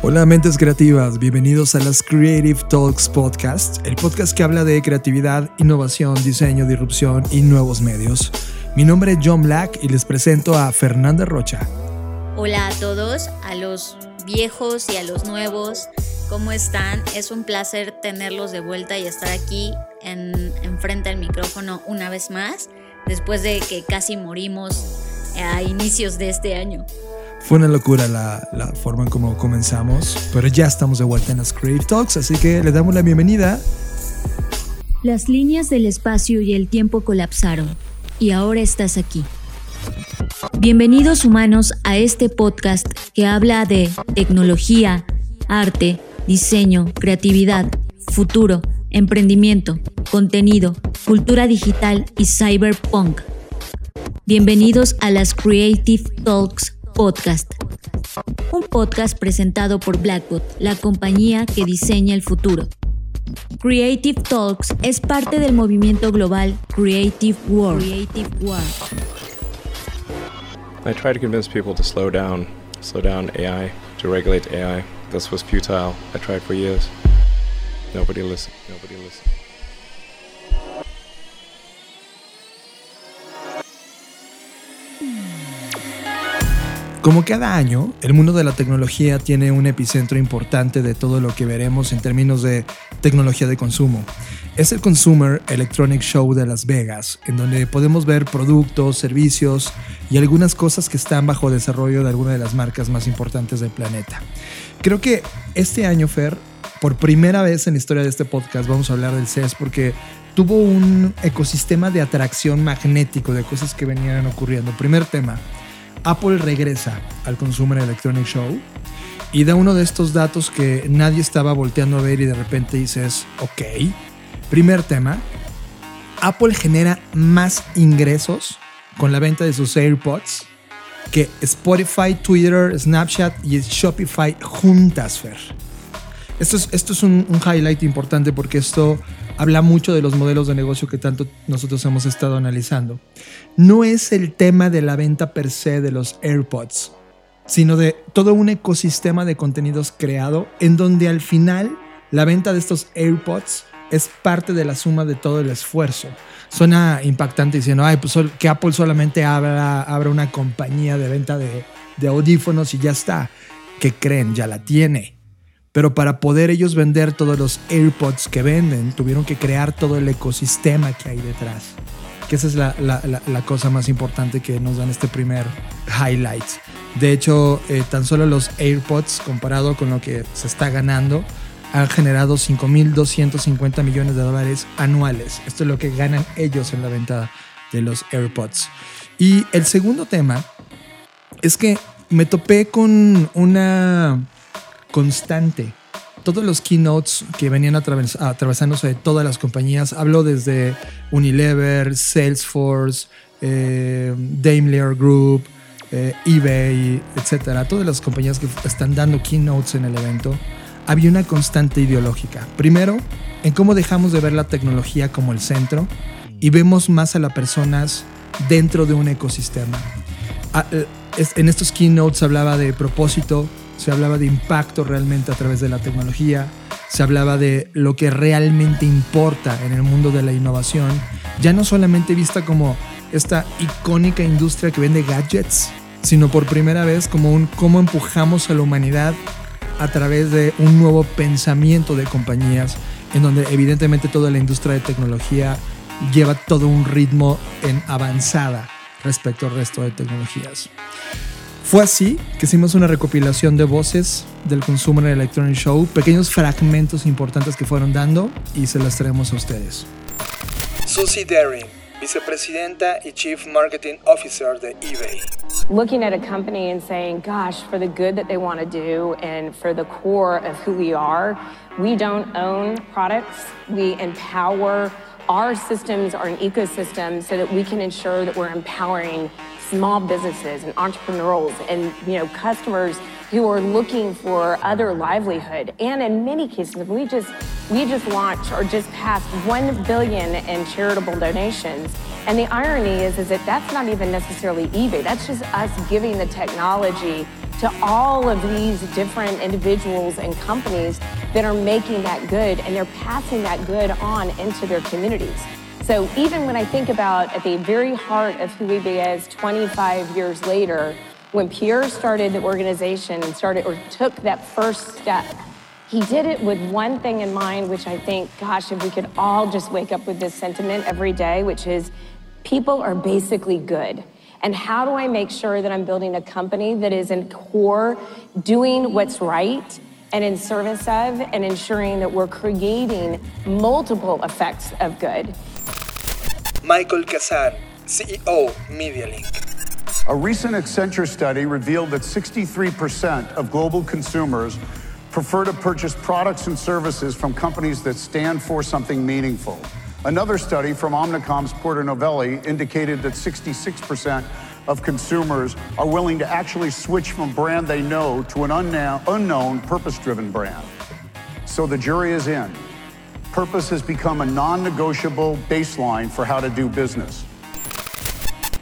Hola mentes creativas, bienvenidos a las Creative Talks Podcast, el podcast que habla de creatividad, innovación, diseño, disrupción y nuevos medios. Mi nombre es John Black y les presento a Fernanda Rocha. Hola a todos, a los viejos y a los nuevos, ¿cómo están? Es un placer tenerlos de vuelta y estar aquí en, al micrófono una vez más, después de que casi morimos a inicios de este año. Fue una locura la, forma en cómo comenzamos, pero ya estamos de vuelta en las Creative Talks, así que le damos la bienvenida. Las líneas del espacio y el tiempo colapsaron, y ahora estás aquí. Bienvenidos humanos a este podcast que habla de tecnología, arte, diseño, creatividad, futuro, emprendimiento, contenido, cultura digital y cyberpunk. Bienvenidos a las Creative Talks Podcast. Un podcast presentado por Blackbot, la compañía que diseña el futuro. Creative Talks es parte del movimiento global Creative World. Creative World. I try to convince people to slow down, slow down AI, to regulate AI. This was futile. I tried for years. Nobody listened. Nobody Como cada año, el mundo de la tecnología tiene un epicentro importante de todo lo que veremos en términos de tecnología de consumo. Es el Consumer Electronic Show de Las Vegas, en donde podemos ver productos, servicios y algunas cosas que están bajo desarrollo de alguna de las marcas más importantes del planeta. Creo que este año, Fer, por primera vez en la historia de este podcast vamos a hablar del CES porque tuvo un ecosistema de atracción magnético de cosas que venían ocurriendo. Primer tema, Apple regresa al Consumer Electronic Show y da uno de estos datos que nadie estaba volteando a ver y de repente dices, ok, primer tema, Apple genera más ingresos con la venta de sus AirPods que Spotify, Twitter, Snapchat y Shopify juntas, Fer. Esto es, esto es un, un highlight importante porque esto habla mucho de los modelos de negocio que tanto nosotros hemos estado analizando. No es el tema de la venta per se de los AirPods, sino de todo un ecosistema de contenidos creado en donde al final la venta de estos AirPods es parte de la suma de todo el esfuerzo. Suena impactante diciendo, ay, pues que Apple solamente abra, abra una compañía de venta de, de audífonos y ya está. ¿Qué creen? Ya la tiene. Pero para poder ellos vender todos los AirPods que venden, tuvieron que crear todo el ecosistema que hay detrás. Que esa es la, la, cosa más importante que nos dan este primer highlight. De hecho, eh, tan solo los AirPods, comparado con lo que se está ganando, han generado 5.250 millones de dólares anuales. Esto es lo que ganan ellos en la venta de los AirPods. Y el segundo tema es que me topé con una constante. Todos los keynotes que venían atravesándose de todas las compañías, hablo desde Unilever, Salesforce, eh, Daimler Group, eh, eBay, etcétera, todas las compañías que están dando keynotes en el evento, había una constante ideológica. Primero, en cómo dejamos de ver la tecnología como el centro y vemos más a las personas dentro de un ecosistema. Ah, eh, en estos keynotes hablaba de propósito, se hablaba de impacto realmente a través de la tecnología, se hablaba de lo que realmente importa en el mundo de la innovación, ya no solamente vista como esta icónica industria que vende gadgets, sino por primera vez como un cómo empujamos a la humanidad a través de un nuevo pensamiento de compañías, en donde evidentemente toda la industria de tecnología lleva todo un ritmo en avanzada respecto al resto de tecnologías. Fue así que hicimos una recopilación de voces del Consumer Electronic Show, pequeños fragmentos importantes que fueron dando y se las traemos a ustedes. Susie Daring, vicepresidenta y Chief Marketing Officer de eBay. Looking at a company and saying, gosh, for the good that they want to do and for the core of who we are, we don't own products. We empower our systems are an ecosystem so that we can ensure that we're empowering small businesses and entrepreneurs and you know customers who are looking for other livelihood. And in many cases, we just we just launched or just passed one billion in charitable donations. And the irony is, is that that's not even necessarily eBay. That's just us giving the technology to all of these different individuals and companies that are making that good and they're passing that good on into their communities. So even when I think about at the very heart of who eBay is 25 years later, when Pierre started the organization and started or took that first step, he did it with one thing in mind, which I think, gosh, if we could all just wake up with this sentiment every day, which is people are basically good. And how do I make sure that I'm building a company that is in core doing what's right and in service of and ensuring that we're creating multiple effects of good? Michael Kazan, CEO, MediaLink. A recent Accenture study revealed that 63% of global consumers prefer to purchase products and services from companies that stand for something meaningful. Another study from Omnicom's Porter Novelli indicated that 66% of consumers are willing to actually switch from a brand they know to an unknown, unknown purpose-driven brand. So the jury is in. Purpose has become a non-negotiable baseline for how to do business.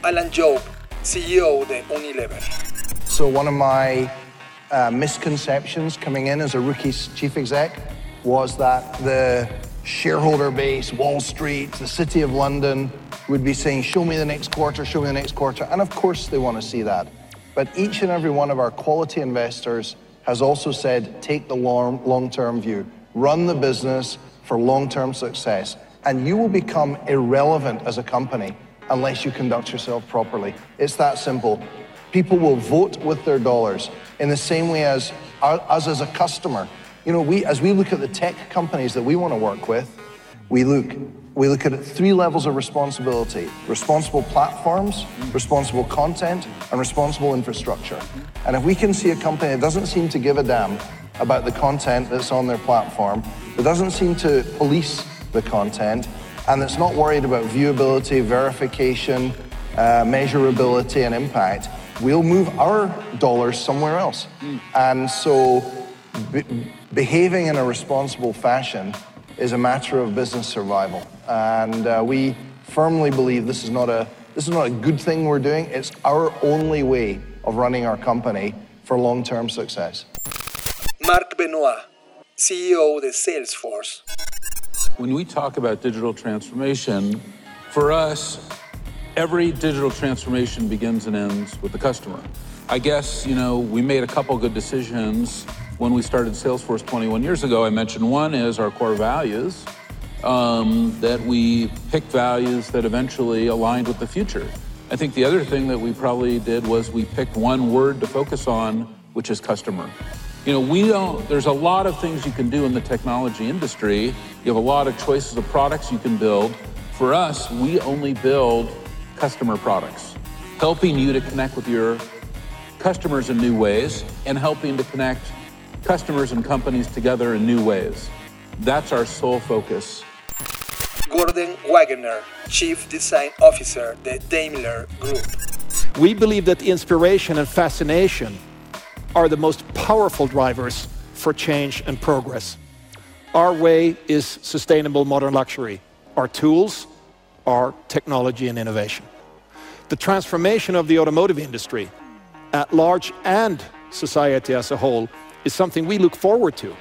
Alan Job, CEO de Unilever. So one of my uh, misconceptions coming in as a rookie chief exec was that the shareholder base, Wall Street, the City of London would be saying, show me the next quarter, show me the next quarter. And of course they want to see that. But each and every one of our quality investors has also said, take the long-term view. Run the business for long-term success. And you will become irrelevant as a company unless you conduct yourself properly. It's that simple. People will vote with their dollars in the same way as us as a customer. You know, we, as we look at the tech companies that we want to work with, we look, we look at three levels of responsibility responsible platforms, responsible content, and responsible infrastructure. And if we can see a company that doesn't seem to give a damn about the content that's on their platform, that doesn't seem to police the content, and that's not worried about viewability, verification, uh, measurability, and impact, we'll move our dollars somewhere else. Mm. And so be behaving in a responsible fashion is a matter of business survival. And uh, we firmly believe this is, not a, this is not a good thing we're doing. It's our only way of running our company for long-term success. Marc Benoit, CEO de Salesforce. When we talk about digital transformation, for us, every digital transformation begins and ends with the customer. I guess, you know, we made a couple good decisions when we started Salesforce 21 years ago. I mentioned one is our core values, um, that we picked values that eventually aligned with the future. I think the other thing that we probably did was we picked one word to focus on, which is customer. You know, we don't, there's a lot of things you can do in the technology industry. You have a lot of choices of products you can build. For us, we only build customer products, helping you to connect with your customers in new ways and helping to connect customers and companies together in new ways. That's our sole focus. Gordon Wagner, Chief Design Officer, the Daimler Group. We believe that inspiration and fascination are the most powerful drivers for change and progress. Our way is sustainable modern luxury. Our tools are technology and innovation. The transformation of the automotive industry at large and society as a whole is something we look forward to.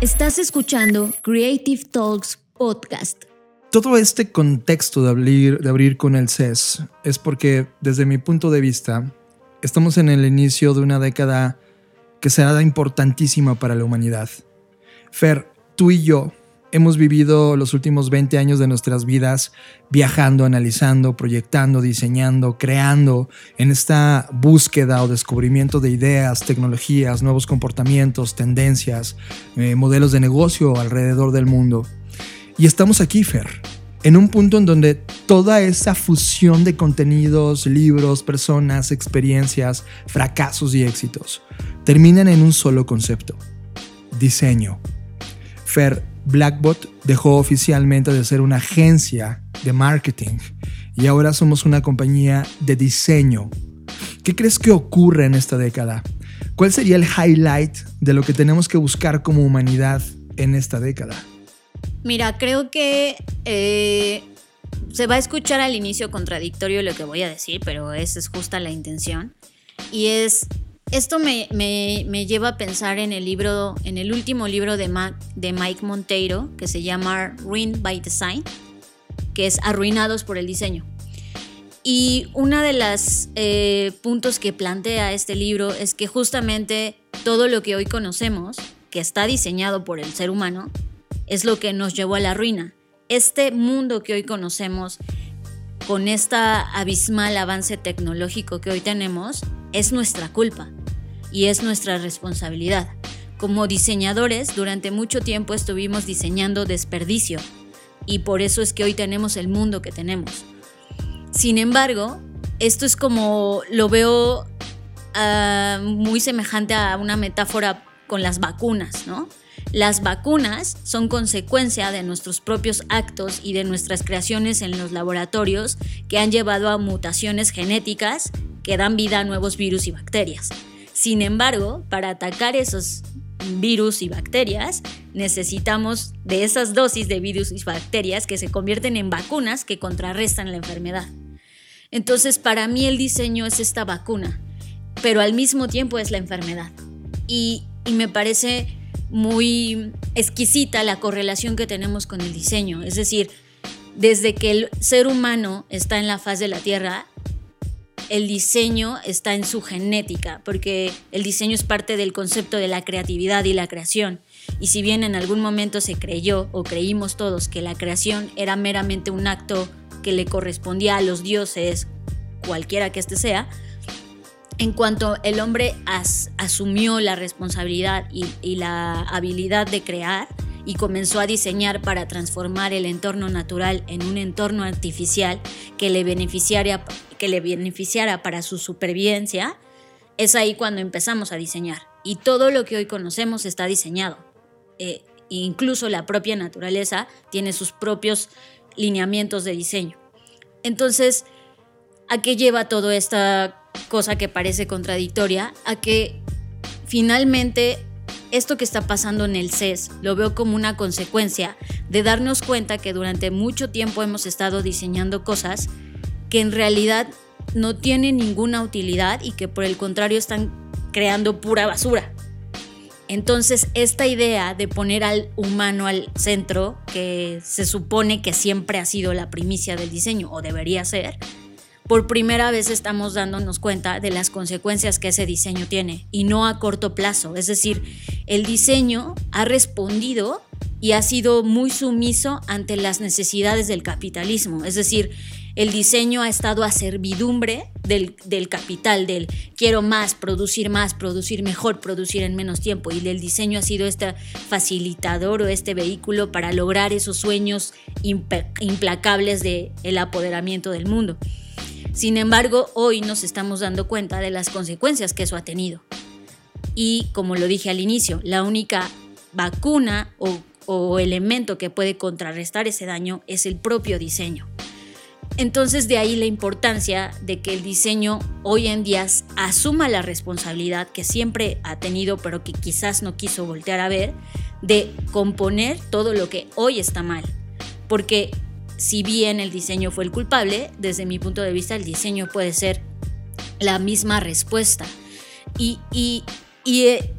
Estás escuchando Creative Talks Podcast. Todo este contexto de abrir, de abrir con el CES es porque, desde mi punto de vista, estamos en el inicio de una década que será importantísima para la humanidad. Fer, tú y yo hemos vivido los últimos 20 años de nuestras vidas viajando, analizando, proyectando, diseñando, creando en esta búsqueda o descubrimiento de ideas, tecnologías, nuevos comportamientos, tendencias, eh, modelos de negocio alrededor del mundo. Y estamos aquí, Fer, en un punto en donde toda esa fusión de contenidos, libros, personas, experiencias, fracasos y éxitos terminan en un solo concepto, diseño. Fer, Blackbot dejó oficialmente de ser una agencia de marketing y ahora somos una compañía de diseño. ¿Qué crees que ocurre en esta década? ¿Cuál sería el highlight de lo que tenemos que buscar como humanidad en esta década? Mira, creo que eh, se va a escuchar al inicio contradictorio lo que voy a decir, pero esa es justa la intención. Y es, esto me, lleva a pensar en el libro, en el último libro de, de Mike Monteiro, que se llama Ruined by Design, que es Arruinados por el Diseño. Y uno de los eh, puntos que plantea este libro es que justamente todo lo que hoy conocemos, que está diseñado por el ser humano, es lo que nos llevó a la ruina. Este mundo que hoy conocemos, con este abismal avance tecnológico que hoy tenemos, es nuestra culpa y es nuestra responsabilidad. Como diseñadores, durante mucho tiempo estuvimos diseñando desperdicio y por eso es que hoy tenemos el mundo que tenemos. Sin embargo, esto es como lo veo ah, muy semejante a una metáfora con las vacunas, ¿no? Las vacunas son consecuencia de nuestros propios actos y de nuestras creaciones en los laboratorios que han llevado a mutaciones genéticas que dan vida a nuevos virus y bacterias. Sin embargo, para atacar esos virus y bacterias, necesitamos de esas dosis de virus y bacterias que se convierten en vacunas que contrarrestan la enfermedad. Entonces, para mí el diseño es esta vacuna, pero al mismo tiempo es la enfermedad. Y, y me parece muy exquisita la correlación que tenemos con el diseño. Es decir, desde que el ser humano está en la faz de la Tierra, el diseño está en su genética, porque el diseño es parte del concepto de la creatividad y la creación. Y si bien en algún momento se creyó o creímos todos que la creación era meramente un acto que le correspondía a los dioses, cualquiera que éste sea, en cuanto el hombre asumió la responsabilidad y, la habilidad de crear y comenzó a diseñar para transformar el entorno natural en un entorno artificial que le beneficiara, que le beneficiara para su supervivencia, es ahí cuando empezamos a diseñar. Y todo lo que hoy conocemos está diseñado. Eh, incluso la propia naturaleza tiene sus propios lineamientos de diseño. Entonces, ¿a qué lleva toda esta cosa que parece contradictoria, a que finalmente esto que está pasando en el CES lo veo como una consecuencia de darnos cuenta que durante mucho tiempo hemos estado diseñando cosas que en realidad no tienen ninguna utilidad y que por el contrario están creando pura basura. Entonces, esta idea de poner al humano al centro, que se supone que siempre ha sido la primicia del diseño, o debería ser, por primera vez estamos dándonos cuenta de las consecuencias que ese diseño tiene y no a corto plazo. Es decir, el diseño ha respondido y ha sido muy sumiso ante las necesidades del capitalismo. Es decir, el diseño ha estado a servidumbre del, capital, del quiero más, producir más, producir mejor, producir en menos tiempo. Y el diseño ha sido este facilitador o este vehículo para lograr esos sueños implacables del el apoderamiento del mundo. Sin embargo, hoy nos estamos dando cuenta de las consecuencias que eso ha tenido. Y como lo dije al inicio, la única vacuna o, elemento que puede contrarrestar ese daño es el propio diseño. Entonces de ahí la importancia de que el diseño hoy en día asuma la responsabilidad que siempre ha tenido, pero que quizás no quiso voltear a ver, de componer todo lo que hoy está mal. Porque si bien el diseño fue el culpable, desde mi punto de vista el diseño puede ser la misma respuesta. Y, eh,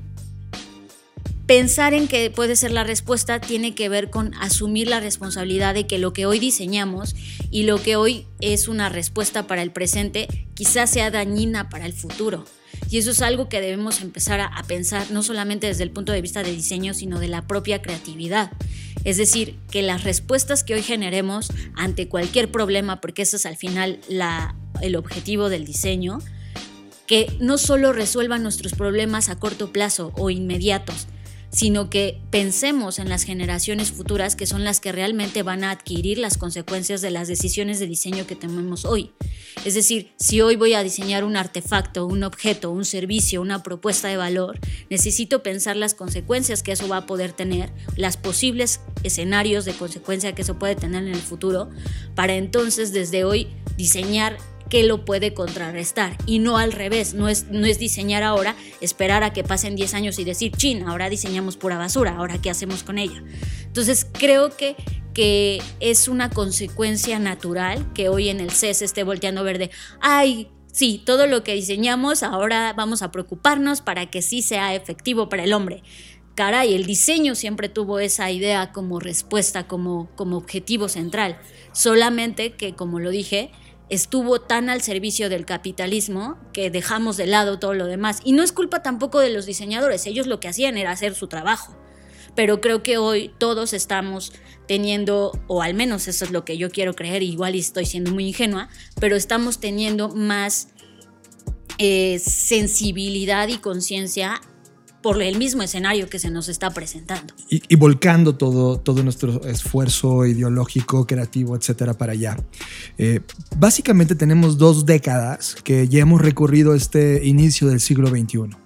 pensar en que puede ser la respuesta tiene que ver con asumir la responsabilidad de que lo que hoy diseñamos y lo que hoy es una respuesta para el presente quizás sea dañina para el futuro. Y eso es algo que debemos empezar a, pensar no solamente desde el punto de vista de diseño, sino de la propia creatividad. Es decir, que las respuestas que hoy generemos ante cualquier problema, porque ese es al final el objetivo del diseño, que no solo resuelvan nuestros problemas a corto plazo o inmediatos, sino que pensemos en las generaciones futuras que son las que realmente van a adquirir las consecuencias de las decisiones de diseño que tenemos hoy. Es decir, si hoy voy a diseñar un artefacto, un objeto, un servicio, una propuesta de valor, necesito pensar las consecuencias que eso va a poder tener, las posibles escenarios de consecuencia que eso puede tener en el futuro, para entonces desde hoy diseñar que lo puede contrarrestar y no al revés, no es, no es diseñar ahora, esperar a que pasen 10 años y decir, chin, ahora diseñamos pura basura, ahora qué hacemos con ella. Entonces creo que, que es una consecuencia natural que hoy en el CES esté volteando verde, ay, sí, todo lo que diseñamos ahora vamos a preocuparnos para que sí sea efectivo para el hombre. Caray, el diseño siempre tuvo esa idea como respuesta, como, como objetivo central. Solamente que, como lo dije, estuvo tan al servicio del capitalismo que dejamos de lado todo lo demás. Y no es culpa tampoco de los diseñadores, ellos lo que hacían era hacer su trabajo. Pero creo que hoy todos estamos teniendo, o al menos eso es lo que yo quiero creer, igual estoy siendo muy ingenua, pero estamos teniendo más eh, sensibilidad y conciencia por el mismo escenario que se nos está presentando. Y, volcando todo, todo nuestro esfuerzo ideológico, creativo, etcétera, para allá. Eh, básicamente tenemos dos décadas que ya hemos recorrido este inicio del siglo XXI.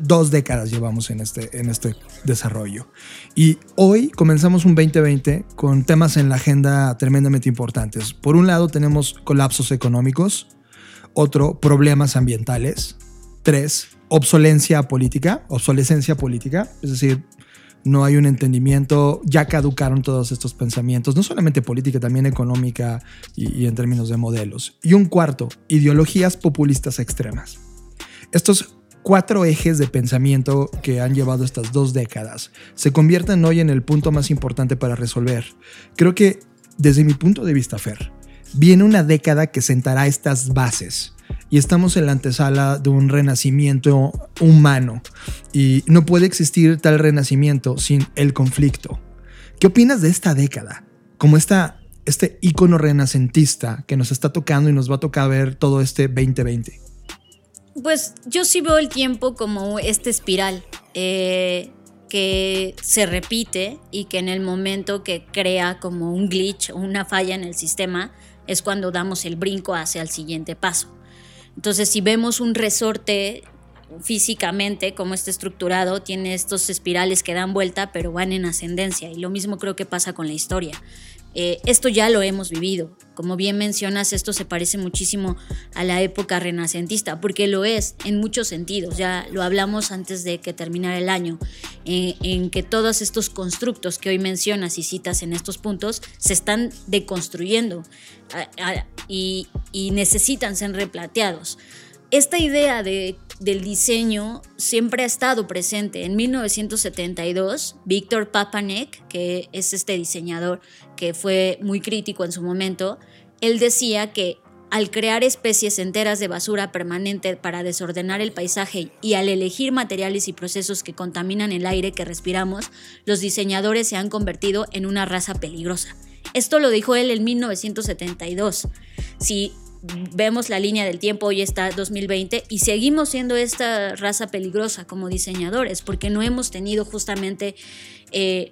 Dos décadas llevamos en este, en este desarrollo. Y hoy comenzamos un 2020 con temas en la agenda tremendamente importantes. Por un lado tenemos colapsos económicos, otro, problemas ambientales, tres, obsolencia política, obsolescencia política, es decir, no hay un entendimiento, ya caducaron todos estos pensamientos, no solamente política, también económica y, en términos de modelos. Y un cuarto, ideologías populistas extremas. Estos cuatro ejes de pensamiento que han llevado estas dos décadas se convierten hoy en el punto más importante para resolver. Creo que, desde mi punto de vista, Fer, viene una década que sentará estas bases y estamos en la antesala de un renacimiento humano y no puede existir tal renacimiento sin el conflicto. ¿Qué opinas de esta década? Como esta, este icono renacentista que nos está tocando y nos va a tocar ver todo este 2020. Pues yo sí veo el tiempo como esta espiral eh, que se repite y que en el momento que crea como un glitch o una falla en el sistema es cuando damos el brinco hacia el siguiente paso. Entonces, si vemos un resorte físicamente, como está estructurado, tiene estos espirales que dan vuelta, pero van en ascendencia. Y lo mismo creo que pasa con la historia. Eh, esto ya lo hemos vivido. Como bien mencionas, esto se parece muchísimo a la época renacentista, porque lo es en muchos sentidos. Ya lo hablamos antes de que terminara el año, eh, en que todos estos constructos que hoy mencionas y citas en estos puntos se están deconstruyendo y, y necesitan ser replanteados. Esta idea de, del diseño siempre ha estado presente. En 1972, Víctor Papanek, que es este diseñador que fue muy crítico en su momento, él decía que al crear especies enteras de basura permanente para desordenar el paisaje y al elegir materiales y procesos que contaminan el aire que respiramos, los diseñadores se han convertido en una raza peligrosa. Esto lo dijo él en 1972. Si vemos la línea del tiempo, hoy está 2020 y seguimos siendo esta raza peligrosa como diseñadores porque no hemos tenido justamente eh,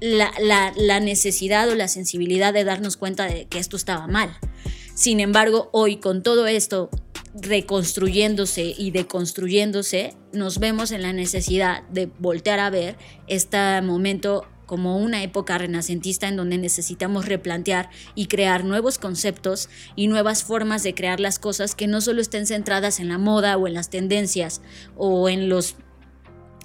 la, necesidad o la sensibilidad de darnos cuenta de que esto estaba mal. Sin embargo, hoy con todo esto reconstruyéndose y deconstruyéndose, nos vemos en la necesidad de voltear a ver este momento como una época renacentista en donde necesitamos replantear y crear nuevos conceptos y nuevas formas de crear las cosas que no solo estén centradas en la moda o en las tendencias o en las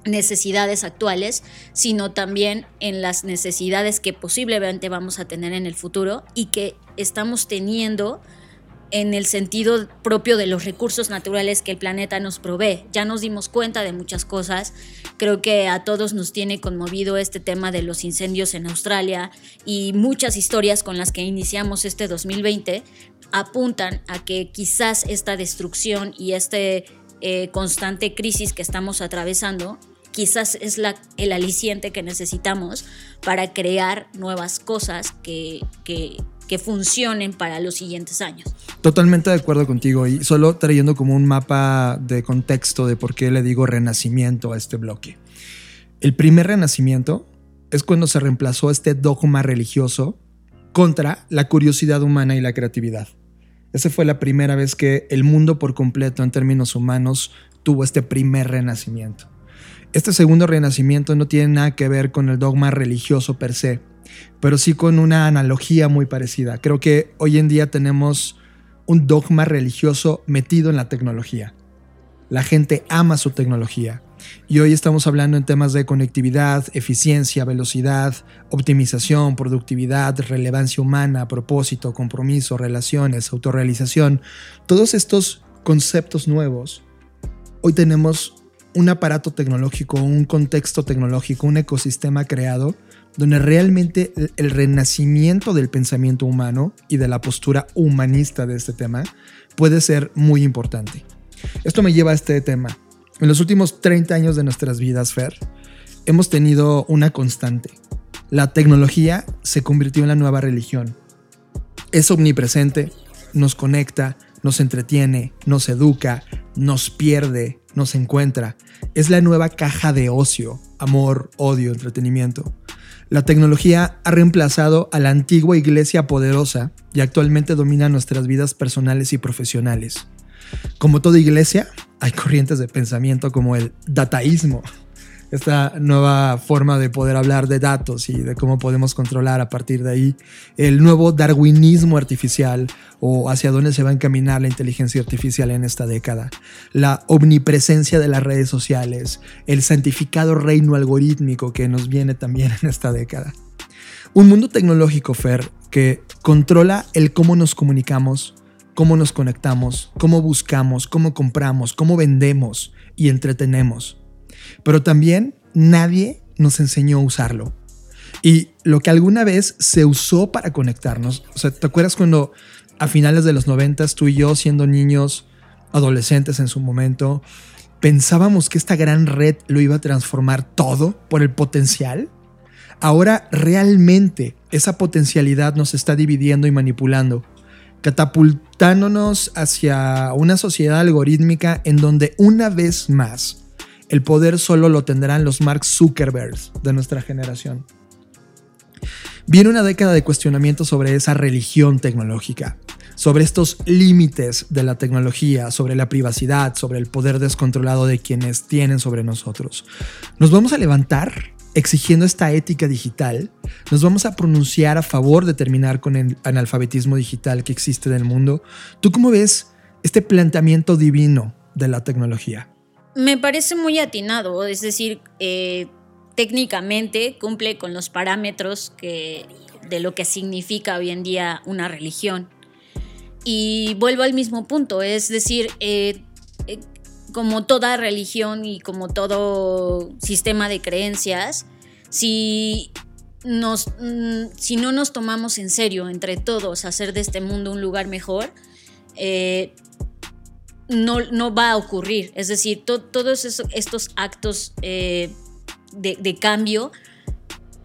necesidades actuales, sino también en las necesidades que posiblemente vamos a tener en el futuro y que estamos teniendo en el sentido propio de los recursos naturales que el planeta nos provee. Ya nos dimos cuenta de muchas cosas. Creo que a todos nos tiene conmovido este tema de los incendios en Australia y muchas historias con las que iniciamos este 2020 apuntan a que quizás esta destrucción y este eh, constante crisis que estamos atravesando quizás es el aliciente que necesitamos para crear nuevas cosas que, que funcionen para los siguientes años. Totalmente de acuerdo contigo y solo trayendo como un mapa de contexto de por qué le digo renacimiento a este bloque. El primer renacimiento es cuando se reemplazó este dogma religioso contra la curiosidad humana y la creatividad. Esa fue la primera vez que el mundo por completo en términos humanos tuvo este primer renacimiento. Este segundo renacimiento no tiene nada que ver con el dogma religioso per se, pero sí con una analogía muy parecida. Creo que hoy en día tenemos un dogma religioso metido en la tecnología. La gente ama su tecnología. Y hoy estamos hablando en temas de conectividad, eficiencia, velocidad, optimización, productividad, relevancia humana, propósito, compromiso, relaciones, autorrealización. Todos estos conceptos nuevos, hoy tenemos un aparato tecnológico, un contexto tecnológico, un ecosistema creado donde realmente el renacimiento del pensamiento humano y de la postura humanista de este tema puede ser muy importante. Esto me lleva a este tema. En los últimos 30 años de nuestras vidas, Fer, hemos tenido una constante. La tecnología se convirtió en la nueva religión. Es omnipresente, nos conecta, nos entretiene, nos educa, nos pierde, nos encuentra. Es la nueva caja de ocio, amor, odio, entretenimiento. La tecnología ha reemplazado a la antigua iglesia poderosa y actualmente domina nuestras vidas personales y profesionales. Como toda iglesia, hay corrientes de pensamiento como el dataísmo, esta nueva forma de poder hablar de datos y de cómo podemos controlar a partir de ahí el nuevo darwinismo artificial o hacia dónde se va a encaminar la inteligencia artificial en esta década, la omnipresencia de las redes sociales, el santificado reino algorítmico que nos viene también en esta década. Un mundo tecnológico, Fer, que controla el cómo nos comunicamos, cómo nos conectamos, cómo buscamos, cómo compramos, cómo vendemos y entretenemos pero también nadie nos enseñó a usarlo. Y lo que alguna vez se usó para conectarnos, o sea, ¿te acuerdas cuando a finales de los noventas tú y yo, siendo niños, adolescentes en su momento, pensábamos que esta gran red lo iba a transformar todo por el potencial? Ahora realmente esa potencialidad nos está dividiendo y manipulando, catapultándonos hacia una sociedad algorítmica en donde una vez más el poder solo lo tendrán los Mark Zuckerbergs de nuestra generación. Viene una década de cuestionamiento sobre esa religión tecnológica, sobre estos límites de la tecnología, sobre la privacidad, sobre el poder descontrolado de quienes tienen sobre nosotros. Nos vamos a levantar exigiendo esta ética digital, nos vamos a pronunciar a favor de terminar con el analfabetismo digital que existe en el mundo. ¿Tú cómo ves este planteamiento divino de la tecnología? Me parece muy atinado, es decir, eh, técnicamente cumple con los parámetros que, de lo que significa hoy en día una religión. Y vuelvo al mismo punto, es decir, eh, eh, como toda religión y como todo sistema de creencias, si, nos, mm, si no nos tomamos en serio entre todos hacer de este mundo un lugar mejor, no, va a ocurrir. Es decir, todos estos actos eh, de, cambio,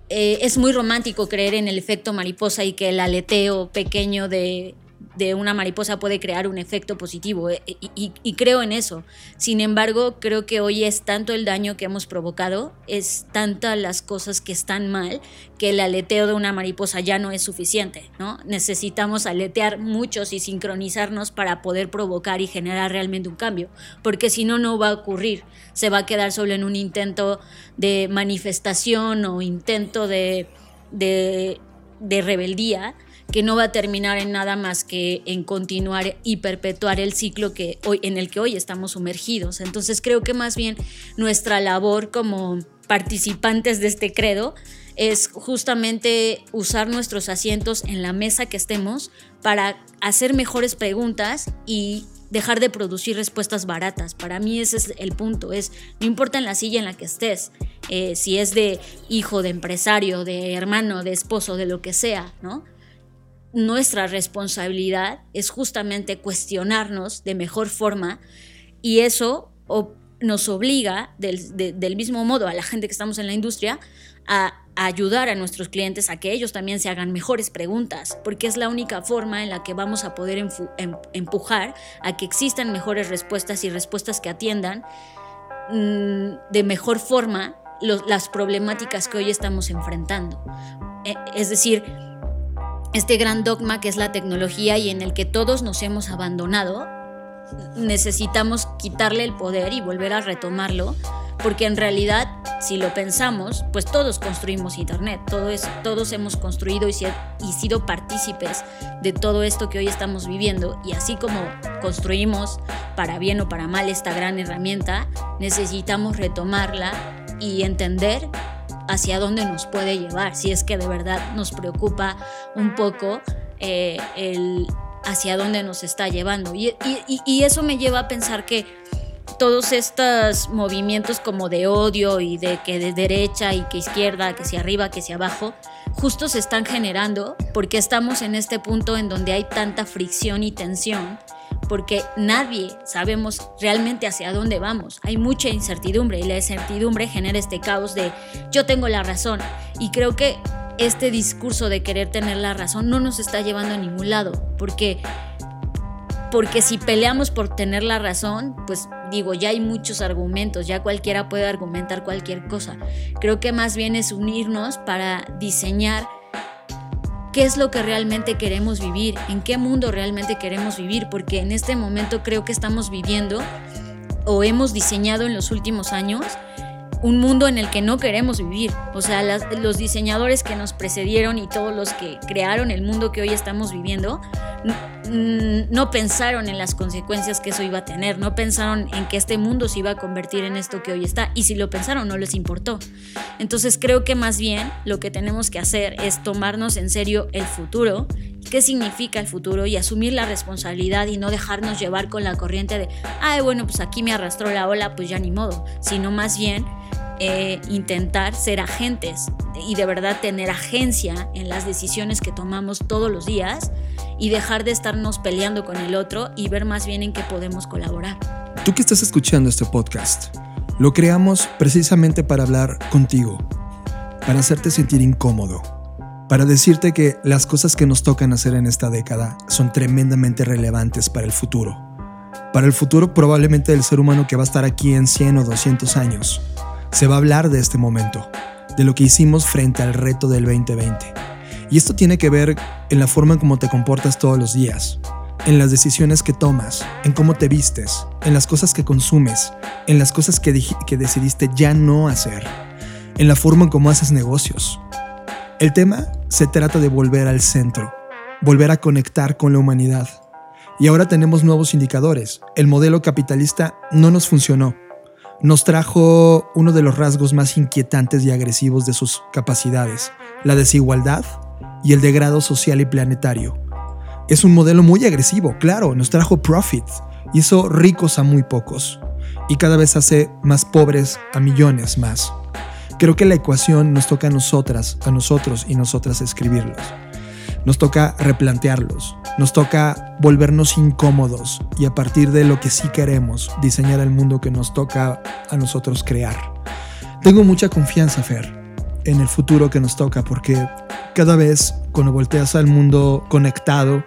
eh, es muy romántico creer en el efecto mariposa y que el aleteo pequeño de, de una mariposa puede crear un efecto positivo eh, y, creo en eso. Sin embargo, creo que hoy es tanto el daño que hemos provocado, es tantas las cosas que están mal, que el aleteo de una mariposa ya no es suficiente, ¿no? Necesitamos aletear muchos y sincronizarnos para poder provocar y generar realmente un cambio, porque si no, no va a ocurrir. Se va a quedar solo en un intento de manifestación o intento de, de, de rebeldía que no va a terminar en nada más que en continuar y perpetuar el ciclo que hoy, en el que hoy estamos sumergidos. Entonces creo que más bien nuestra labor como participantes de este credo es justamente usar nuestros asientos en la mesa que estemos para hacer mejores preguntas y dejar de producir respuestas baratas. Para mí ese es el punto, es no importa en la silla en la que estés, eh, si es de hijo, de empresario, de hermano, de esposo, de lo que sea, ¿no? Nuestra responsabilidad es justamente cuestionarnos de mejor forma y eso nos obliga del, mismo modo a la gente que estamos en la industria a, ayudar a nuestros clientes a que ellos también se hagan mejores preguntas, porque es la única forma en la que vamos a poder em, empujar a que existan mejores respuestas y respuestas que atiendan mm, de mejor forma las problemáticas que hoy estamos enfrentando. E, es decir, este gran dogma que es la tecnología y en el que todos nos hemos abandonado, necesitamos quitarle el poder y volver a retomarlo, porque en realidad, si lo pensamos, pues todos construimos Internet, todos hemos construido y, sido partícipes de todo esto que hoy estamos viviendo, y así como construimos para bien o para mal esta gran herramienta, necesitamos retomarla y entender hacia dónde nos puede llevar, si es que de verdad nos preocupa un poco eh, el hacia dónde nos está llevando. Y, eso me lleva a pensar que todos estos movimientos como de odio y de que de derecha y que izquierda, que si arriba, que si abajo, justo se están generando porque estamos en este punto en donde hay tanta fricción y tensión porque nadie sabemos realmente hacia dónde vamos. Hay mucha incertidumbre y la incertidumbre genera este caos de yo tengo la razón. Y creo que este discurso de querer tener la razón no nos está llevando a ningún lado, porque porque si peleamos por tener la razón, pues digo, ya hay muchos argumentos, ya cualquiera puede argumentar cualquier cosa. Creo que más bien es unirnos para diseñar qué es lo que realmente queremos vivir, en qué mundo realmente queremos vivir, porque en este momento creo que estamos viviendo o hemos diseñado en los últimos años un mundo en el que no queremos vivir. O sea, los diseñadores que nos precedieron y todos los que crearon el mundo que hoy estamos viviendo no pensaron en las consecuencias que eso iba a tener, no pensaron en que este mundo se iba a convertir en esto que hoy está y si lo pensaron no les importó. Entonces creo que más bien lo que tenemos que hacer es tomarnos en serio el futuro, qué significa el futuro y asumir la responsabilidad y no dejarnos llevar con la corriente de, ay bueno, pues aquí me arrastró la ola, pues ya ni modo, sino más bien eh, intentar ser agentes y de verdad tener agencia en las decisiones que tomamos todos los días y dejar de estarnos peleando con el otro y ver más bien en qué podemos colaborar. Tú que estás escuchando este podcast, lo creamos precisamente para hablar contigo, para hacerte sentir incómodo, para decirte que las cosas que nos tocan hacer en esta década son tremendamente relevantes para el futuro. Para el futuro probablemente del ser humano que va a estar aquí en 100 o 200 años se va a hablar de este momento, de lo que hicimos frente al reto del 2020. Y esto tiene que ver en la forma en cómo te comportas todos los días, en las decisiones que tomas, en cómo te vistes, en las cosas que consumes, en las cosas que, que decidiste ya no hacer, en la forma en cómo haces negocios. El tema se trata de volver al centro, volver a conectar con la humanidad. Y ahora tenemos nuevos indicadores. El modelo capitalista no nos funcionó nos trajo uno de los rasgos más inquietantes y agresivos de sus capacidades, la desigualdad y el degrado social y planetario. Es un modelo muy agresivo, claro, nos trajo profit, hizo ricos a muy pocos y cada vez hace más pobres a millones más. Creo que la ecuación nos toca a nosotras, a nosotros y nosotras escribirlos. Nos toca replantearlos, nos toca volvernos incómodos y a partir de lo que sí queremos, diseñar el mundo que nos toca a nosotros crear. Tengo mucha confianza, Fer, en el futuro que nos toca porque cada vez cuando volteas al mundo conectado,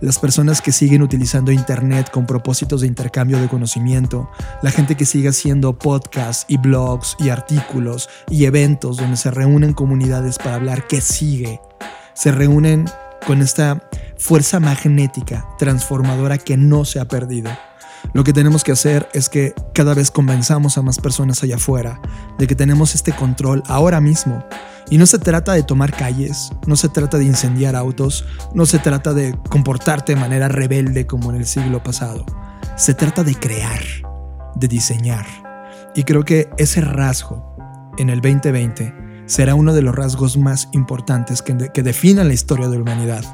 las personas que siguen utilizando Internet con propósitos de intercambio de conocimiento, la gente que sigue haciendo podcasts y blogs y artículos y eventos donde se reúnen comunidades para hablar qué sigue, se reúnen con esta fuerza magnética transformadora que no se ha perdido. Lo que tenemos que hacer es que cada vez convenzamos a más personas allá afuera de que tenemos este control ahora mismo. Y no se trata de tomar calles, no se trata de incendiar autos, no se trata de comportarte de manera rebelde como en el siglo pasado. Se trata de crear, de diseñar. Y creo que ese rasgo en el 2020 será uno de los rasgos más importantes que, que definan la historia de la humanidad.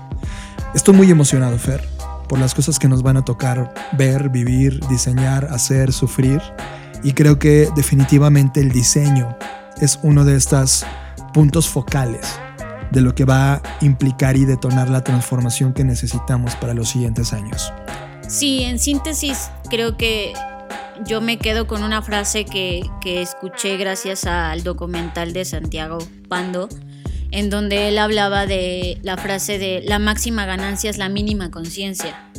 Estoy muy emocionado, Fer, por las cosas que nos van a tocar ver, vivir, diseñar, hacer, sufrir. Y creo que definitivamente el diseño es uno de estos puntos focales de lo que va a implicar y detonar la transformación que necesitamos para los siguientes años. Sí, en síntesis, creo que yo me quedo con una frase que, escuché gracias al documental de Santiago Pando, en donde él hablaba de la frase de la máxima ganancia es la mínima conciencia.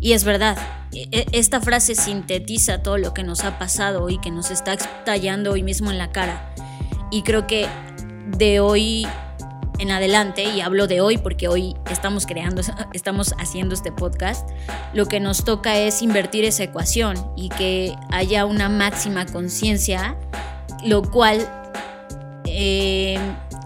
Y es verdad, e, e, esta frase sintetiza todo lo que nos ha pasado y que nos está estallando hoy mismo en la cara. Y creo que de hoy en adelante, y hablo de hoy porque hoy estamos creando, estamos haciendo este podcast, lo que nos toca es invertir esa ecuación y que haya una máxima conciencia, lo cual eh,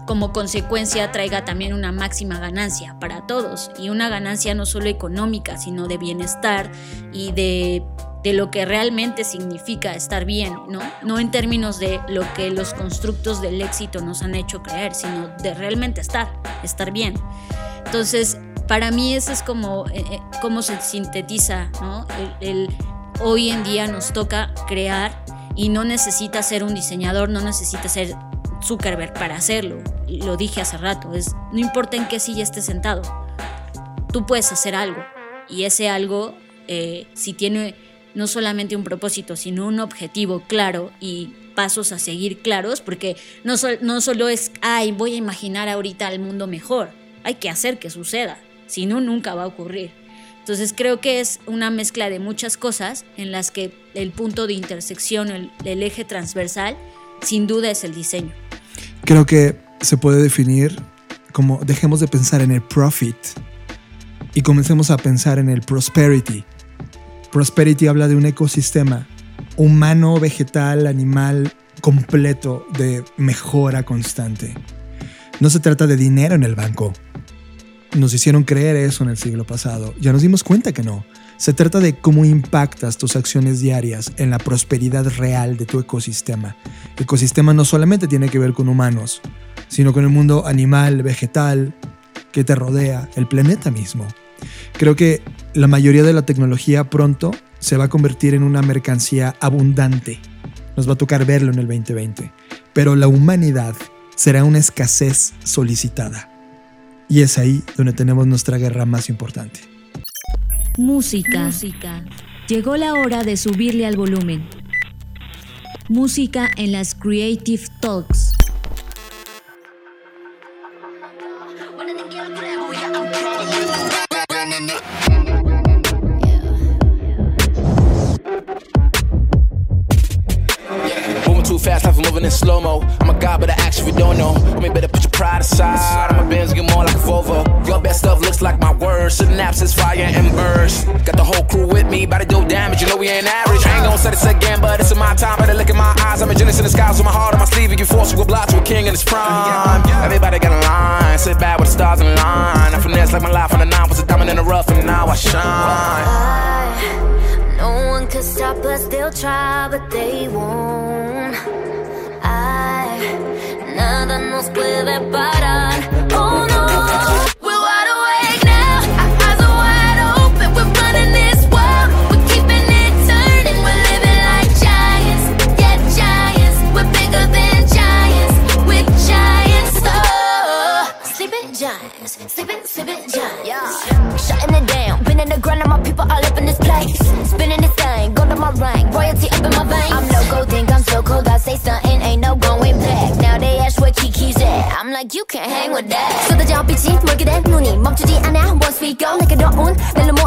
como consecuencia traiga también una máxima ganancia para todos. Y una ganancia no solo económica, sino de bienestar y de de lo que realmente significa estar bien, ¿no? No en términos de lo que los constructos del éxito nos han hecho creer, sino de realmente estar, estar bien. Entonces, para mí eso es como, eh, eh, se sintetiza, ¿no? El, hoy en día nos toca crear y no necesita ser un diseñador, no necesita ser Zuckerberg para hacerlo. Lo dije hace rato, es, no importa en qué silla estés sentado, tú puedes hacer algo y ese algo, eh, si tiene no solamente un propósito, sino un objetivo claro y pasos a seguir claros, porque no, no solo es, ay, voy a imaginar ahorita el mundo mejor, hay que hacer que suceda, si no, nunca va a ocurrir. Entonces creo que es una mezcla de muchas cosas en las que el punto de intersección, el, el eje transversal, sin duda es el diseño. Creo que se puede definir como dejemos de pensar en el profit y comencemos a pensar en el prosperity Prosperity habla de un ecosistema humano, vegetal, animal completo de mejora constante. No se trata de dinero en el banco. Nos hicieron creer eso en el siglo pasado. Ya nos dimos cuenta que no. Se trata de cómo impactas tus acciones diarias en la prosperidad real de tu ecosistema. Ecosistema no solamente tiene que ver con humanos, sino con el mundo animal, vegetal, que te rodea, el planeta mismo. Creo que la mayoría de la tecnología pronto se va a convertir en una mercancía abundante. Nos va a tocar verlo en el 2020. Pero la humanidad será una escasez solicitada. Y es ahí donde tenemos nuestra guerra más importante. Música. Música. Llegó la hora de subirle al volumen. Música en las Creative Talks. In slow mo. I'm a god, but I actually don't know. I mean, better put your pride aside. I'm a Benz, get more like a Volvo. Your best stuff looks like my words. Synapses, fire, and burst. Got the whole crew with me, about to do damage. You know we ain't average. I ain't gonna say this again, but it's in my time. Better look in my eyes. I'm a genius in the skies with my heart on my sleeve. If you can force you a block to a king in his prime. Everybody got a line. Sit back with the stars in line. I finesse like my life on the nine was a diamond in the rough, and now I shine. No one could stop us, they'll try, but they won't. Nada nos puede parar. Oh. Hang with that. 쏟아져 빛이 멀게 된 눈이 멈추지 않아. Once we go, 내게 더운 멜로 모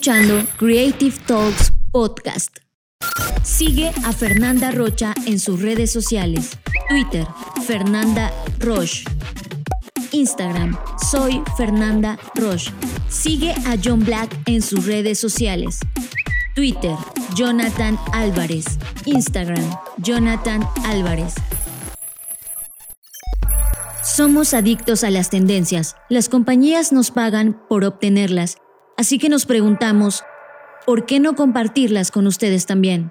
escuchando Creative Talks Podcast. Sigue a Fernanda Rocha en sus redes sociales. Twitter, Fernanda Roche. Instagram, soy Fernanda Roche. Sigue a John Black en sus redes sociales. Twitter, Jonathan Álvarez. Instagram, Jonathan Álvarez. Somos adictos a las tendencias. Las compañías nos pagan por obtenerlas. Así que nos preguntamos, ¿por qué no compartirlas con ustedes también?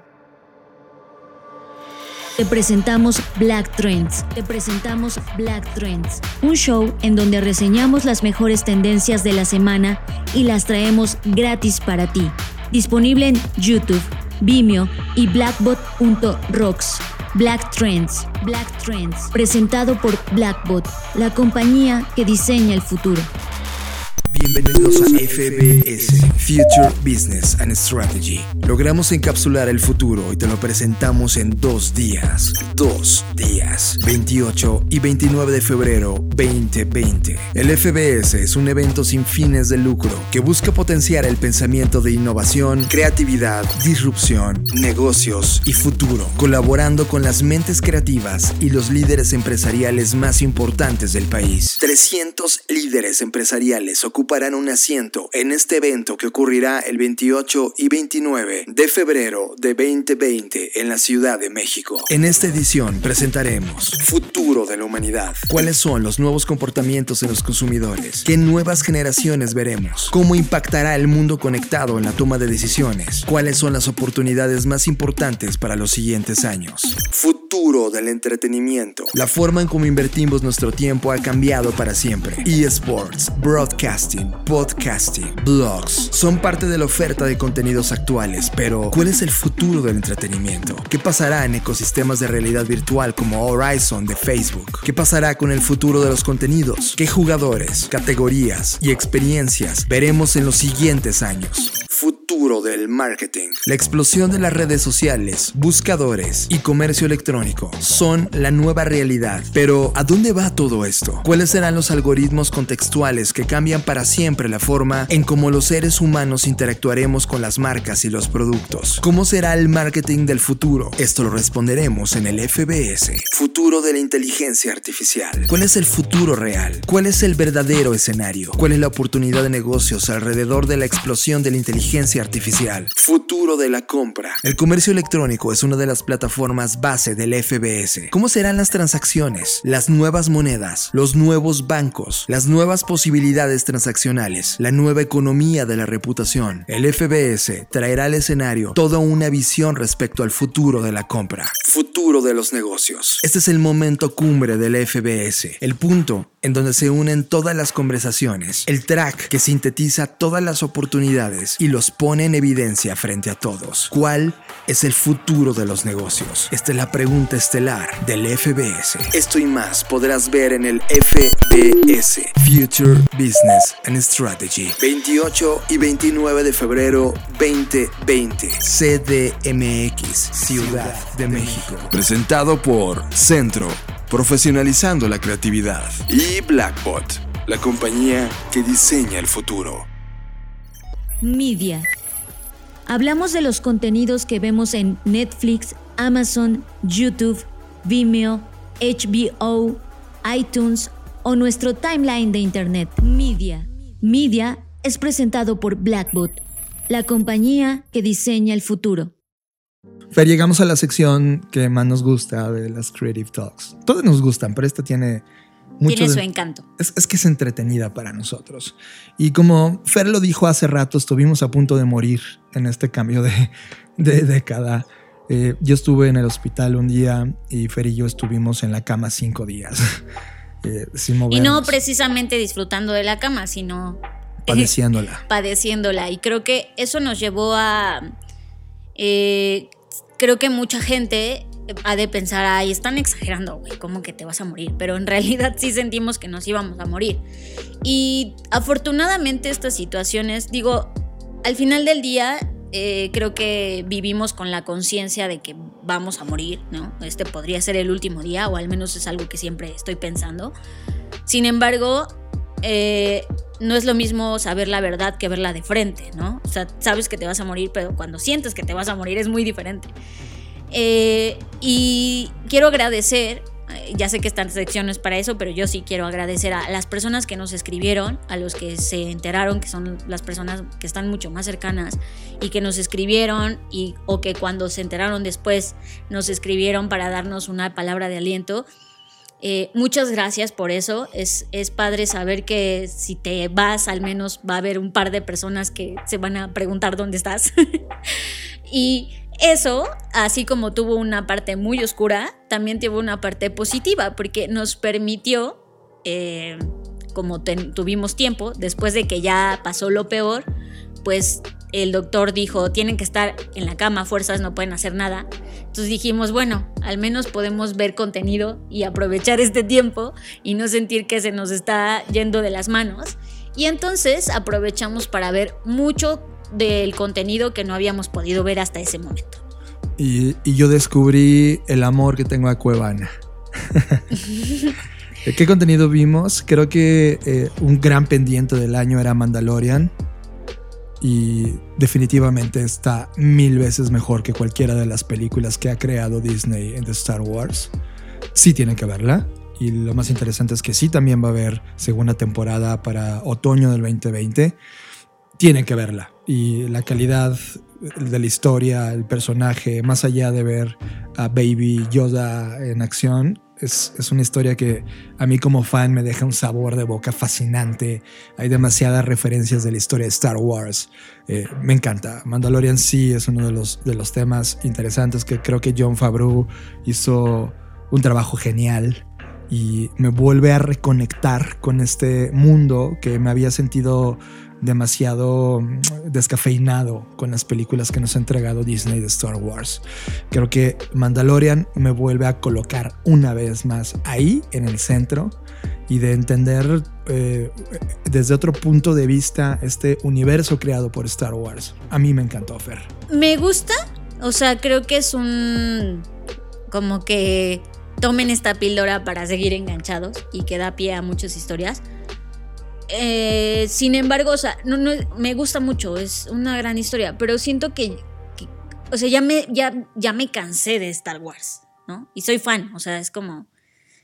Te presentamos Black Trends. Te presentamos Black Trends, un show en donde reseñamos las mejores tendencias de la semana y las traemos gratis para ti. Disponible en YouTube, Vimeo y blackbot.rocks. Black Trends. Black Trends. Presentado por Blackbot, la compañía que diseña el futuro. Bienvenidos a FBS, Future Business and Strategy. Logramos encapsular el futuro y te lo presentamos en dos días. Dos días. 28 y 29 de febrero 2020. El FBS es un evento sin fines de lucro que busca potenciar el pensamiento de innovación, creatividad, disrupción, negocios y futuro, colaborando con las mentes creativas y los líderes empresariales más importantes del país. 300 líderes empresariales ocupan ocuparán un asiento en este evento que ocurrirá el 28 y 29 de febrero de 2020 en la Ciudad de México. En esta edición presentaremos Futuro de la Humanidad. ¿Cuáles son los nuevos comportamientos de los consumidores? ¿Qué nuevas generaciones veremos? ¿Cómo impactará el mundo conectado en la toma de decisiones? ¿Cuáles son las oportunidades más importantes para los siguientes años? Futuro del entretenimiento. La forma en cómo invertimos nuestro tiempo ha cambiado para siempre. eSports, broadcasting, podcasting, blogs son parte de la oferta de contenidos actuales, pero ¿cuál es el futuro del entretenimiento? ¿Qué pasará en ecosistemas de realidad virtual como Horizon de Facebook? ¿Qué pasará con el futuro de los contenidos? ¿Qué jugadores, categorías y experiencias veremos en los siguientes años? Futuro del marketing. La explosión de las redes sociales, buscadores y comercio electrónico son la nueva realidad. Pero ¿a dónde va todo esto? ¿Cuáles serán los algoritmos contextuales que cambian para siempre la forma en cómo los seres humanos interactuaremos con las marcas y los productos? ¿Cómo será el marketing del futuro? Esto lo responderemos en el FBS. Futuro de la inteligencia artificial. ¿Cuál es el futuro real? ¿Cuál es el verdadero escenario? ¿Cuál es la oportunidad de negocios alrededor de la explosión de la inteligencia artificial. Futuro de la compra. El comercio electrónico es una de las plataformas base del FBS. ¿Cómo serán las transacciones? Las nuevas monedas, los nuevos bancos, las nuevas posibilidades transaccionales, la nueva economía de la reputación. El FBS traerá al escenario toda una visión respecto al futuro de la compra. Futuro de los negocios. Este es el momento cumbre del FBS, el punto en donde se unen todas las conversaciones, el track que sintetiza todas las oportunidades y los pone en evidencia frente a todos. ¿Cuál es el futuro de los negocios? Esta es la pregunta estelar del FBS. Esto y más podrás ver en el FBS, Future Business and Strategy, 28 y 29 de febrero 2020, CDMX, Ciudad de México. Presentado por Centro profesionalizando la creatividad. Y Blackbot, la compañía que diseña el futuro. Media. Hablamos de los contenidos que vemos en Netflix, Amazon, YouTube, Vimeo, HBO, iTunes o nuestro timeline de Internet. Media. Media es presentado por Blackbot, la compañía que diseña el futuro. Fer, llegamos a la sección que más nos gusta de las Creative Talks. Todas nos gustan, pero esta tiene mucho. Tiene su de- encanto. Es, es que es entretenida para nosotros. Y como Fer lo dijo hace rato, estuvimos a punto de morir en este cambio de, de década. Eh, yo estuve en el hospital un día y Fer y yo estuvimos en la cama cinco días. eh, sin Y no precisamente disfrutando de la cama, sino padeciéndola. padeciéndola. Y creo que eso nos llevó a... eh, creo que mucha gente ha de pensar, ay, están exagerando, güey, ¿cómo que te vas a morir? Pero en realidad sí sentimos que nos íbamos a morir. Y afortunadamente estas situaciones, digo, al final del día, eh, creo que vivimos con la conciencia de que vamos a morir, ¿no? Este podría ser el último día, o al menos es algo que siempre estoy pensando. Sin embargo, eh, no es lo mismo saber la verdad que verla de frente, ¿no? O sea, sabes que te vas a morir, pero cuando sientes que te vas a morir es muy diferente. Eh, y quiero agradecer, eh, ya sé que esta sección es para eso, pero yo sí quiero agradecer a las personas que nos escribieron, a los que se enteraron, que son las personas que están mucho más cercanas y que nos escribieron y, o que cuando se enteraron después nos escribieron para darnos una palabra de aliento. Eh, muchas gracias por eso. Es, es padre saber que si te vas, al menos va a haber un par de personas que se van a preguntar dónde estás. y eso, así como tuvo una parte muy oscura, también tuvo una parte positiva, porque nos permitió, eh, como tuvimos tiempo, después de que ya pasó lo peor, pues el doctor dijo, tienen que estar en la cama, fuerzas, no pueden hacer nada. Entonces dijimos, bueno, al menos podemos ver contenido y aprovechar este tiempo y no sentir que se nos está yendo de las manos. Y entonces aprovechamos para ver mucho del contenido que no habíamos podido ver hasta ese momento. Y, yo descubrí el amor que tengo a Cuevana. ¿Qué contenido vimos? Creo que eh, un gran pendiente del año era Mandalorian y definitivamente está mil veces mejor que cualquiera de las películas que ha creado Disney en The Star Wars. Sí tienen que verla. Y lo más interesante es que sí también va a haber segunda temporada para otoño del 2020. Tienen que verla. Y la calidad de la historia, el personaje, más allá de ver a Baby Yoda en acción, es, una historia que a mí como fan me deja un sabor de boca fascinante. Hay demasiadas referencias de la historia de Star Wars. Eh, me encanta. Mandalorian sí es uno de los, de los temas interesantes que creo que John Favreau hizo un trabajo genial y me vuelve a reconectar con este mundo que me había sentido demasiado mm, descafeinado con las películas que nos ha entregado Disney de Star Wars. Creo que Mandalorian me vuelve a colocar una vez más ahí en el centro y de entender eh, desde otro punto de vista este universo creado por Star Wars. A mí me encantó, Fer. Me gusta, o sea, creo que es un como que tomen esta píldora para seguir enganchados y que da pie a muchas historias. Eh, sin embargo, o sea, no, no, me gusta mucho, es una gran historia, pero siento que, o sea, ya me, ya, ya me cansé de Star Wars, ¿no? Y soy fan, o sea, es como,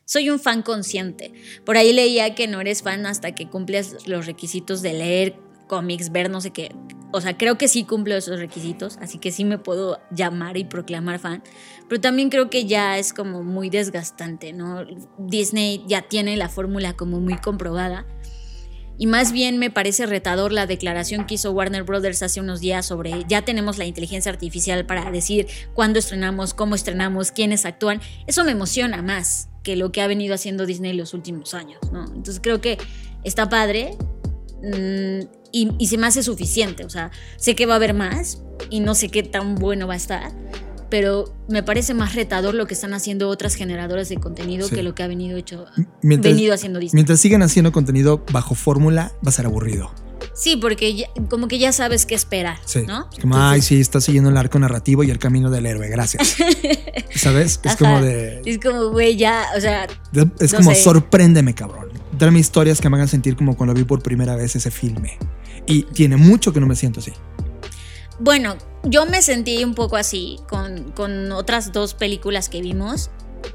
soy un fan consciente. Por ahí leía que no eres fan hasta que cumples los requisitos de leer cómics, ver no sé qué. O sea, creo que sí cumplo esos requisitos, así que sí me puedo llamar y proclamar fan. Pero también creo que ya es como muy desgastante, ¿no? Disney ya tiene la fórmula como muy comprobada y más bien me parece retador la declaración que hizo Warner Brothers hace unos días sobre ya tenemos la inteligencia artificial para decir cuándo estrenamos, cómo estrenamos, quiénes actúan. Eso me emociona más que lo que ha venido haciendo Disney los últimos años, ¿no? Entonces creo que está padre mm, y, y se me hace suficiente. O sea, sé que va a haber más y no sé qué tan bueno va a estar pero me parece más retador lo que están haciendo otras generadoras de contenido que lo que ha venido, hecho, venido haciendo Disney. Mientras sigan haciendo contenido bajo fórmula, va a ser aburrido. Sí, porque como que ya sabes qué esperar, ¿no? Es como, ay, sí, está siguiendo el arco narrativo y el camino del héroe, gracias. ¿Sabes? Es como de... Es como, güey, ya, o sea... Es como, sorpréndeme, cabrón. Dame historias que me hagan sentir como cuando vi por primera vez ese filme. Y tiene mucho que no me siento así. Bueno, yo me sentí un poco así con, otras dos películas que vimos.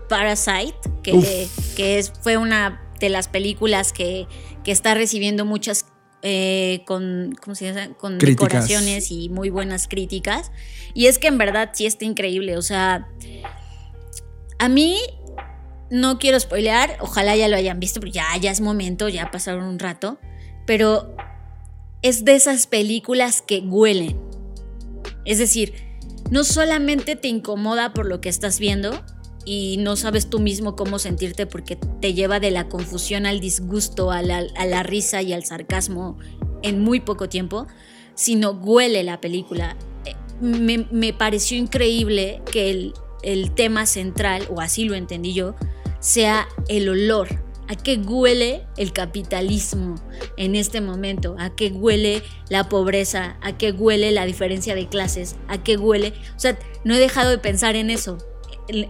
Parasite, que, que es, fue una de las películas que, está recibiendo muchas eh, con, ¿cómo se llama? con decoraciones y muy buenas críticas. Y es que en verdad sí está increíble. O sea, a mí no quiero spoilear, ojalá ya lo hayan visto, pero ya, ya es momento, ya pasaron un rato. Pero es de esas películas que huelen. Es decir, no solamente te incomoda por lo que estás viendo y no sabes tú mismo cómo sentirte porque te lleva de la confusión al disgusto, a la, risa y al sarcasmo en muy poco tiempo, sino huele la película. Eh, me, pareció increíble que el, el tema central, o así lo entendí yo, sea el olor ¿A qué huele el capitalismo en este momento? ¿A qué huele la pobreza? ¿A qué huele la diferencia de clases? ¿A qué huele? O sea, no he dejado de pensar en eso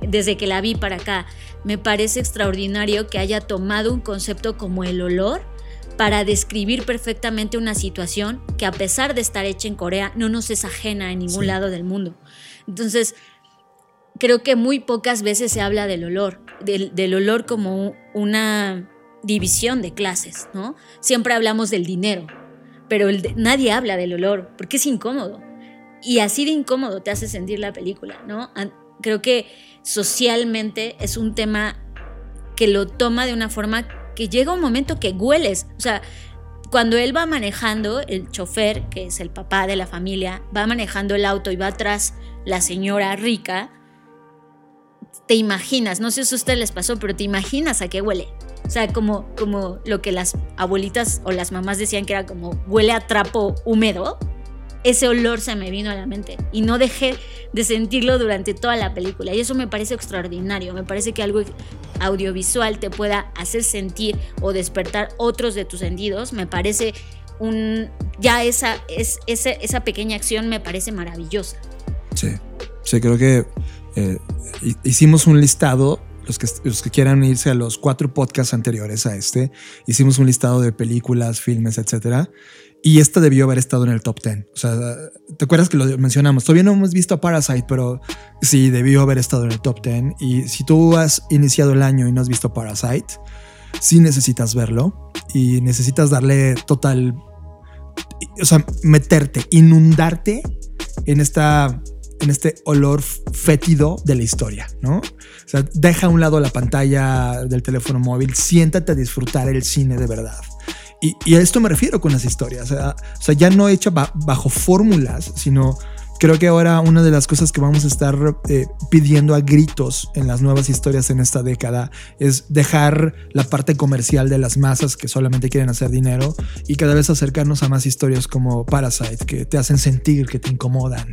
desde que la vi para acá. Me parece extraordinario que haya tomado un concepto como el olor para describir perfectamente una situación que a pesar de estar hecha en Corea, no nos es ajena en ningún Sí. lado del mundo. Entonces, creo que muy pocas veces se habla del olor, del, del olor como una división de clases, ¿no? Siempre hablamos del dinero, pero nadie habla del olor porque es incómodo. Y así de incómodo te hace sentir la película, ¿no? Creo que socialmente es un tema que lo toma de una forma que llega un momento que hueles. O sea, cuando él va manejando, el chofer, que es el papá de la familia, va manejando el auto y va atrás la señora rica, te imaginas, no sé si a ustedes les pasó, pero te imaginas a qué huele. O sea, como, como lo que las abuelitas o las mamás decían que era como huele a trapo húmedo. Ese olor se me vino a la mente y no dejé de sentirlo durante toda la película. Y eso me parece extraordinario. Me parece que algo audiovisual te pueda hacer sentir o despertar otros de tus sentidos. Me parece un. Ya esa, es, esa, esa pequeña acción me parece maravillosa. Sí, sí, creo que eh, hi- hicimos un listado. Los que, los que quieran irse a los cuatro podcasts anteriores a este, hicimos un listado de películas, filmes, etcétera. Y esta debió haber estado en el top 10. O sea, ¿te acuerdas que lo mencionamos? Todavía no hemos visto a Parasite, pero sí debió haber estado en el top 10. Y si tú has iniciado el año y no has visto Parasite, sí necesitas verlo y necesitas darle total o sea, meterte, inundarte en esta en este olor fétido de la historia, ¿no? O sea, deja a un lado la pantalla del teléfono móvil, siéntate a disfrutar el cine de verdad. Y, a esto me refiero con las historias. O sea, ya no hecha ba- bajo fórmulas, sino creo que ahora una de las cosas que vamos a estar eh, pidiendo a gritos en las nuevas historias en esta década es dejar la parte comercial de las masas que solamente quieren hacer dinero y cada vez acercarnos a más historias como Parasite, que te hacen sentir, que te incomodan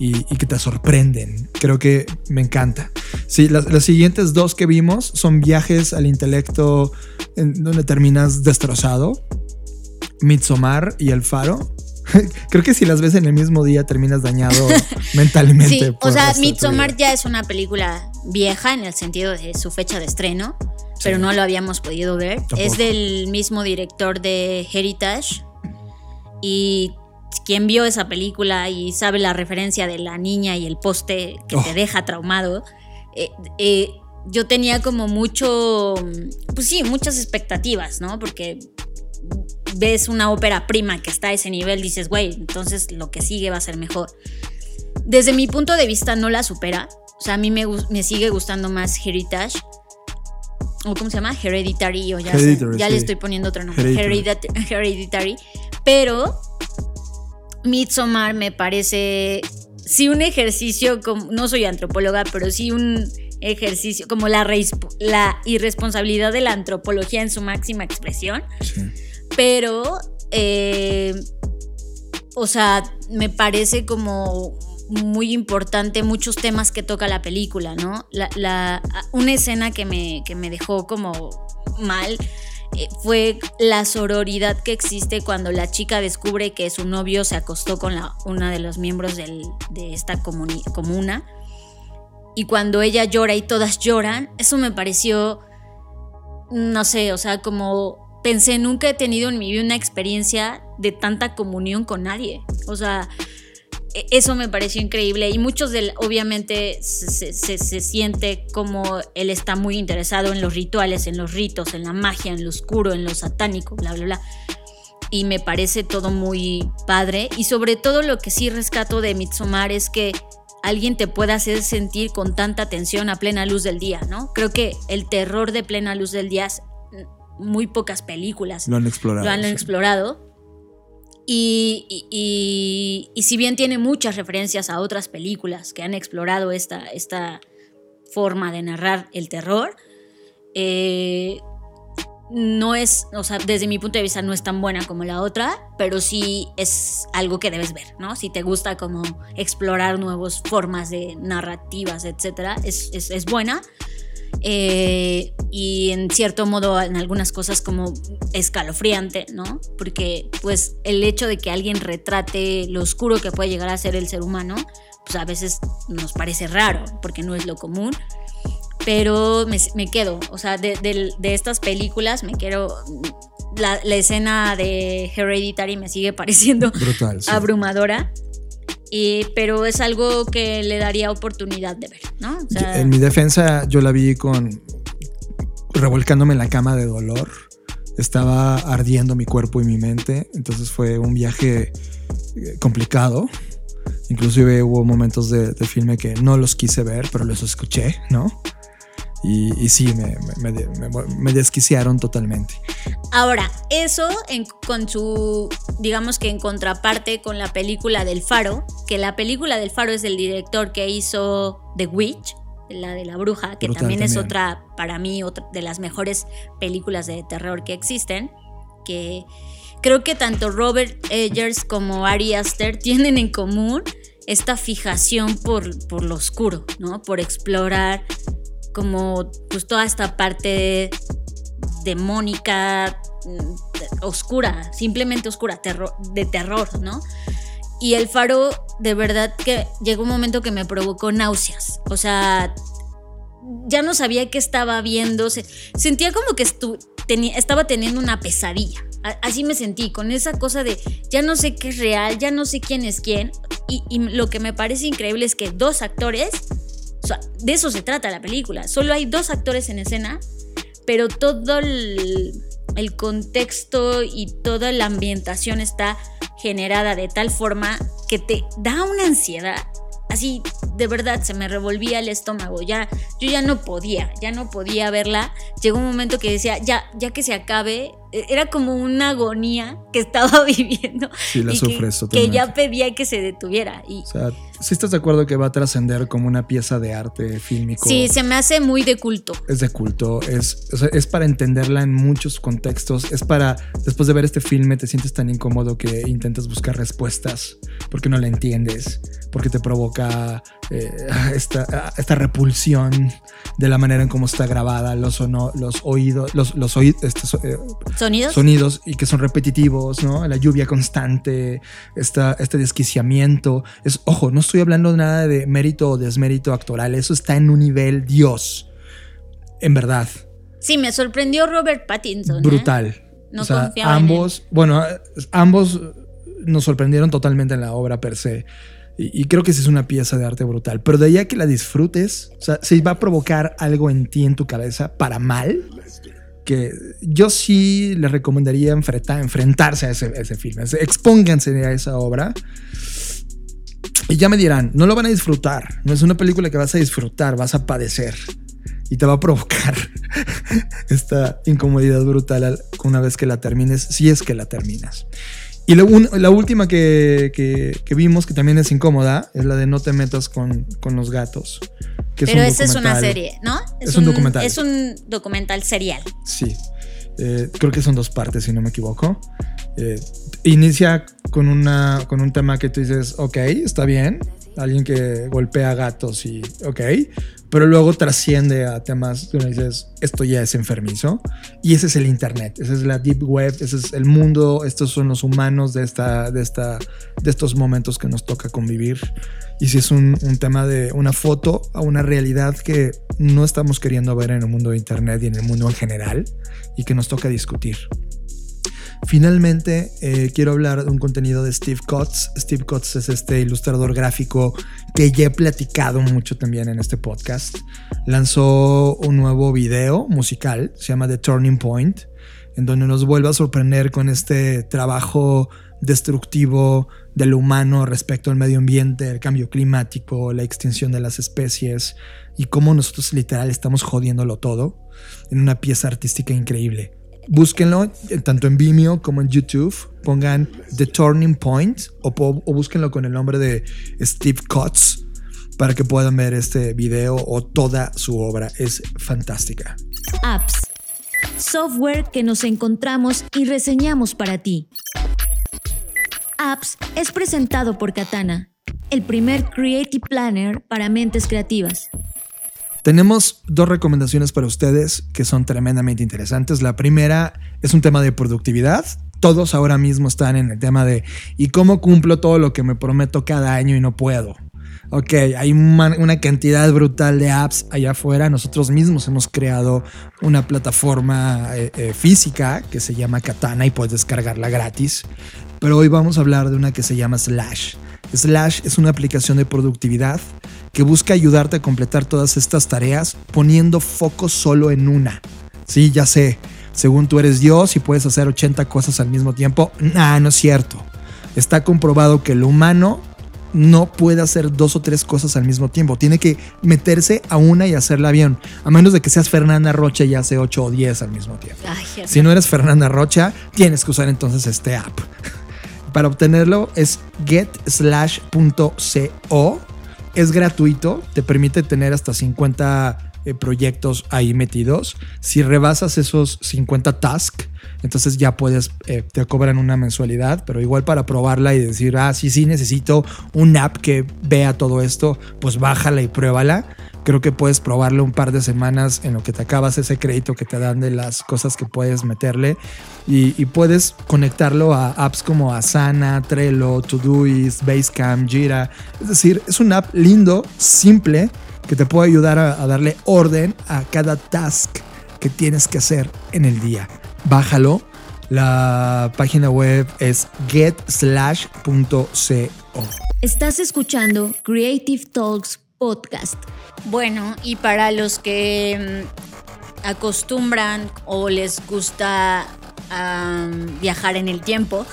y, que te sorprenden. Creo que me encanta. Sí, las, las siguientes dos que vimos son viajes al intelecto donde terminas destrozado. Midsommar y El Faro. Creo que si las ves en el mismo día terminas dañado mentalmente. Sí, o sea, Midsommar ya es una película vieja en el sentido de su fecha de estreno, pero no lo habíamos podido ver. Tampoco. Es del mismo director de Heritage y quien vio esa película y sabe la referencia de la niña y el poste que Oh. te deja traumado, eh, eh, yo tenía como mucho, pues sí, muchas expectativas, ¿no? Porque ves una ópera prima que está a ese nivel, dices, güey, entonces lo que sigue va a ser mejor. Desde mi punto de vista no la supera. O sea, a mí me, sigue gustando más Heritage. ¿O cómo se llama? Hereditary. O ya, sé, ya le sí. estoy poniendo otro nombre. Hereditary. Heredita- Hereditary. Pero Midsommar me parece sí un ejercicio, como, no soy antropóloga, pero sí un ejercicio como la, la irresponsabilidad de la antropología en su máxima expresión. Pero, eh, o sea, me parece como muy importante muchos temas que toca la película, ¿no? La, una escena que me, que me dejó como mal eh, fue la sororidad que existe cuando la chica descubre que su novio se acostó con la, una de los miembros del- de esta comuna. Y cuando ella llora y todas lloran, eso me pareció, no sé, o sea, como pensé, nunca he tenido en mi vida una experiencia de tanta comunión con nadie. O sea, e- eso me pareció increíble y muchos del, obviamente se, se- siente como él está muy interesado en los rituales, en los ritos, en la magia, en lo oscuro, en lo satánico, bla, bla, bla. Y me parece todo muy padre y sobre todo lo que sí rescato de Midsommar es que alguien te pueda hacer sentir con tanta tensión a plena luz del día, ¿no? Creo que el terror de plena luz del día muy pocas películas Lo han explorado, lo han sí. explorado. Y, y- y- y si bien tiene muchas referencias a otras películas que han explorado esta, esta forma de narrar el terror, eh, no es, o sea, desde mi punto de vista no es tan buena como la otra, pero sí es algo que debes ver, ¿no? Si te gusta como explorar nuevas formas de narrativas, etcétera, es, es, es buena. Eh, y en cierto modo en algunas cosas como escalofriante, ¿no? Porque pues el hecho de que alguien retrate lo oscuro que puede llegar a ser el ser humano, pues a veces nos parece raro, porque no es lo común. Pero me, me quedo, o sea, de, de- de estas películas me quiero, la, la escena de Hereditary me sigue pareciendo Brutal, sí. abrumadora. Y, pero es algo que le daría oportunidad de ver, ¿no? O sea, En mi defensa, yo la vi con. revolcándome en la cama de dolor. Estaba ardiendo mi cuerpo y mi mente. Entonces fue un viaje eh, complicado. Inclusive hubo momentos de, de filme que no los quise ver, pero los escuché, ¿no? Y, y sí, me, me, me- me- me desquiciaron totalmente. Ahora, eso en- con su, digamos que en contraparte con la película del Faro, que la película del Faro es del director que hizo The Witch, la de la bruja, que Brutal también, es también. otra, para mí, otra de las mejores películas de terror que existen, que creo que tanto Robert Eggers como Ari Aster tienen en común esta fijación por, por lo oscuro, ¿no? Por explorar como pues toda esta parte demónica, mm, oscura, simplemente oscura, terror, de terror, ¿no? Y el faro, de verdad que llegó un momento que me provocó náuseas. O sea, ya no sabía qué estaba viendo. se- sentía como que estaba teniendo una pesadilla. Así me sentí, con esa cosa de ya no sé qué es real, ya no sé quién es quién. Y, lo que me parece increíble es que dos actores, de eso se trata la película. Solo hay dos actores en escena, pero todo el contexto y toda la ambientación está generada de tal forma que te da una ansiedad. Así, de verdad, se me revolvía el estómago. Ya, yo ya no podía, ya no podía verla. Llegó un momento que decía, ya, ya que se acabe. E- Era como una agonía que estaba viviendo. Sí, la y que- sufres que, totalmente. ya pedía que se detuviera. Y O sea, si estás de acuerdo que va a trascender como una pieza de arte fílmico. sí, se me hace muy de culto. es de culto, es, o sea, es para entenderla en muchos contextos, es para, después de ver este filme te sientes tan incómodo que intentas buscar respuestas porque no la entiendes, porque te provoca eh, esta, esta repulsión de la manera en cómo está grabada, los, los oídos, los, los oí- este, so- eh, ¿Sonidos? sonidos y que son repetitivos, ¿no? La lluvia constante, esta, este desquiciamiento. Es, ojo, no estoy hablando nada de mérito o desmérito actoral, eso está en un nivel Dios. En verdad, Sí, me sorprendió Robert Pattinson. ¿eh? brutal. No o sea, confiaba en ambos, bueno, ambos nos sorprendieron totalmente en la obra per se. Y, creo que sí es una pieza de arte brutal. Pero de ahí a que la disfrutes, o sea, se va a provocar algo en ti, en tu cabeza, para mal, que yo sí les recomendaría enfrentar, enfrentarse a ese, a ese filme. Expónganse a esa obra. Y ya me dirán, no lo van a disfrutar. No es una película que vas a disfrutar, vas a padecer. Y te va a provocar esta incomodidad brutal al- una vez que la termines, si es que la terminas. Y la, un- la última que, que- que vimos, que también es incómoda, es la de No te metas con, con los gatos. que Pero un esa es una serie, ¿no? Es un documental. Es un documental serial. Sí. Eh, creo que son dos partes, si no me equivoco. Eh, inicia con, una, con un tema que tú dices, ok, está bien. Alguien que golpea gatos y ok. Pero luego trasciende a temas uno dices, esto ya es enfermizo. Y ese es el Internet, esa es la Deep Web, ese es el mundo, estos son los humanos de, esta, de, esta, de estos momentos que nos toca convivir. Y si es un, un tema de una foto a una realidad que no estamos queriendo ver en el mundo de Internet y en el mundo en general y que nos toca discutir. Finalmente, eh, quiero hablar de un contenido de Steve Kotz. Steve Kotz es este ilustrador gráfico que ya he platicado mucho también en este podcast. Lanzó un nuevo video musical, se llama The Turning Point, en donde nos vuelve a sorprender con este trabajo destructivo de lo humano respecto al medio ambiente, el cambio climático, la extinción de las especies y cómo nosotros literal estamos jodiéndolo todo en una pieza artística increíble. Búsquenlo eh, tanto en Vimeo como en YouTube. Pongan The Turning Point o, o búsquenlo con el nombre de Steve Kotz para que puedan ver este video o toda su obra. Es fantástica. Apps. Software que nos encontramos y reseñamos para ti. Apps es presentado por Katana, el primer Creative Planner para mentes creativas. Tenemos dos recomendaciones para ustedes que son tremendamente interesantes. La primera es un tema de productividad. Todos ahora mismo están en el tema de ¿y cómo cumplo todo lo que me prometo cada año y no puedo? Ok, hay una, cantidad brutal de apps allá afuera. Nosotros mismos hemos creado una plataforma eh, eh, física que se llama Katana y puedes descargarla gratis. Pero hoy vamos a hablar de una que se llama Slash. Slash es una aplicación de productividad que busca ayudarte a completar todas estas tareas poniendo foco solo en una. Sí, ya sé, según tú eres Dios y puedes hacer 80 cosas al mismo tiempo. Nah, no es cierto. Está comprobado que el humano no puede hacer dos o tres cosas al mismo tiempo. Tiene que meterse a una y hacerla bien. A menos de que seas Fernanda Rocha y hace 8 o 10 al mismo tiempo. si no eres Fernanda Rocha, tienes que usar entonces este app. Para obtenerlo es getslash.co. Es gratuito, te permite tener hasta 50 eh, proyectos ahí metidos. Si rebasas esos 50 tasks, entonces ya puedes, eh, te cobran una mensualidad, pero igual para probarla y decir, ah, sí, sí, necesito un app que vea todo esto, pues bájala y pruébala. Creo que puedes probarlo un par de semanas en lo que te acabas ese crédito que te dan de las cosas que puedes meterle y, puedes conectarlo a apps como Asana, Trello, Todoist, Basecamp, Jira. Es decir, es un app lindo, simple, que te puede ayudar a darle orden a cada task que tienes que hacer en el día bájalo. La página web es getslash.co. Estás escuchando Creative Talks Podcast. Bueno, y para los que mm, acostumbran o les gusta viajar en el tiempo,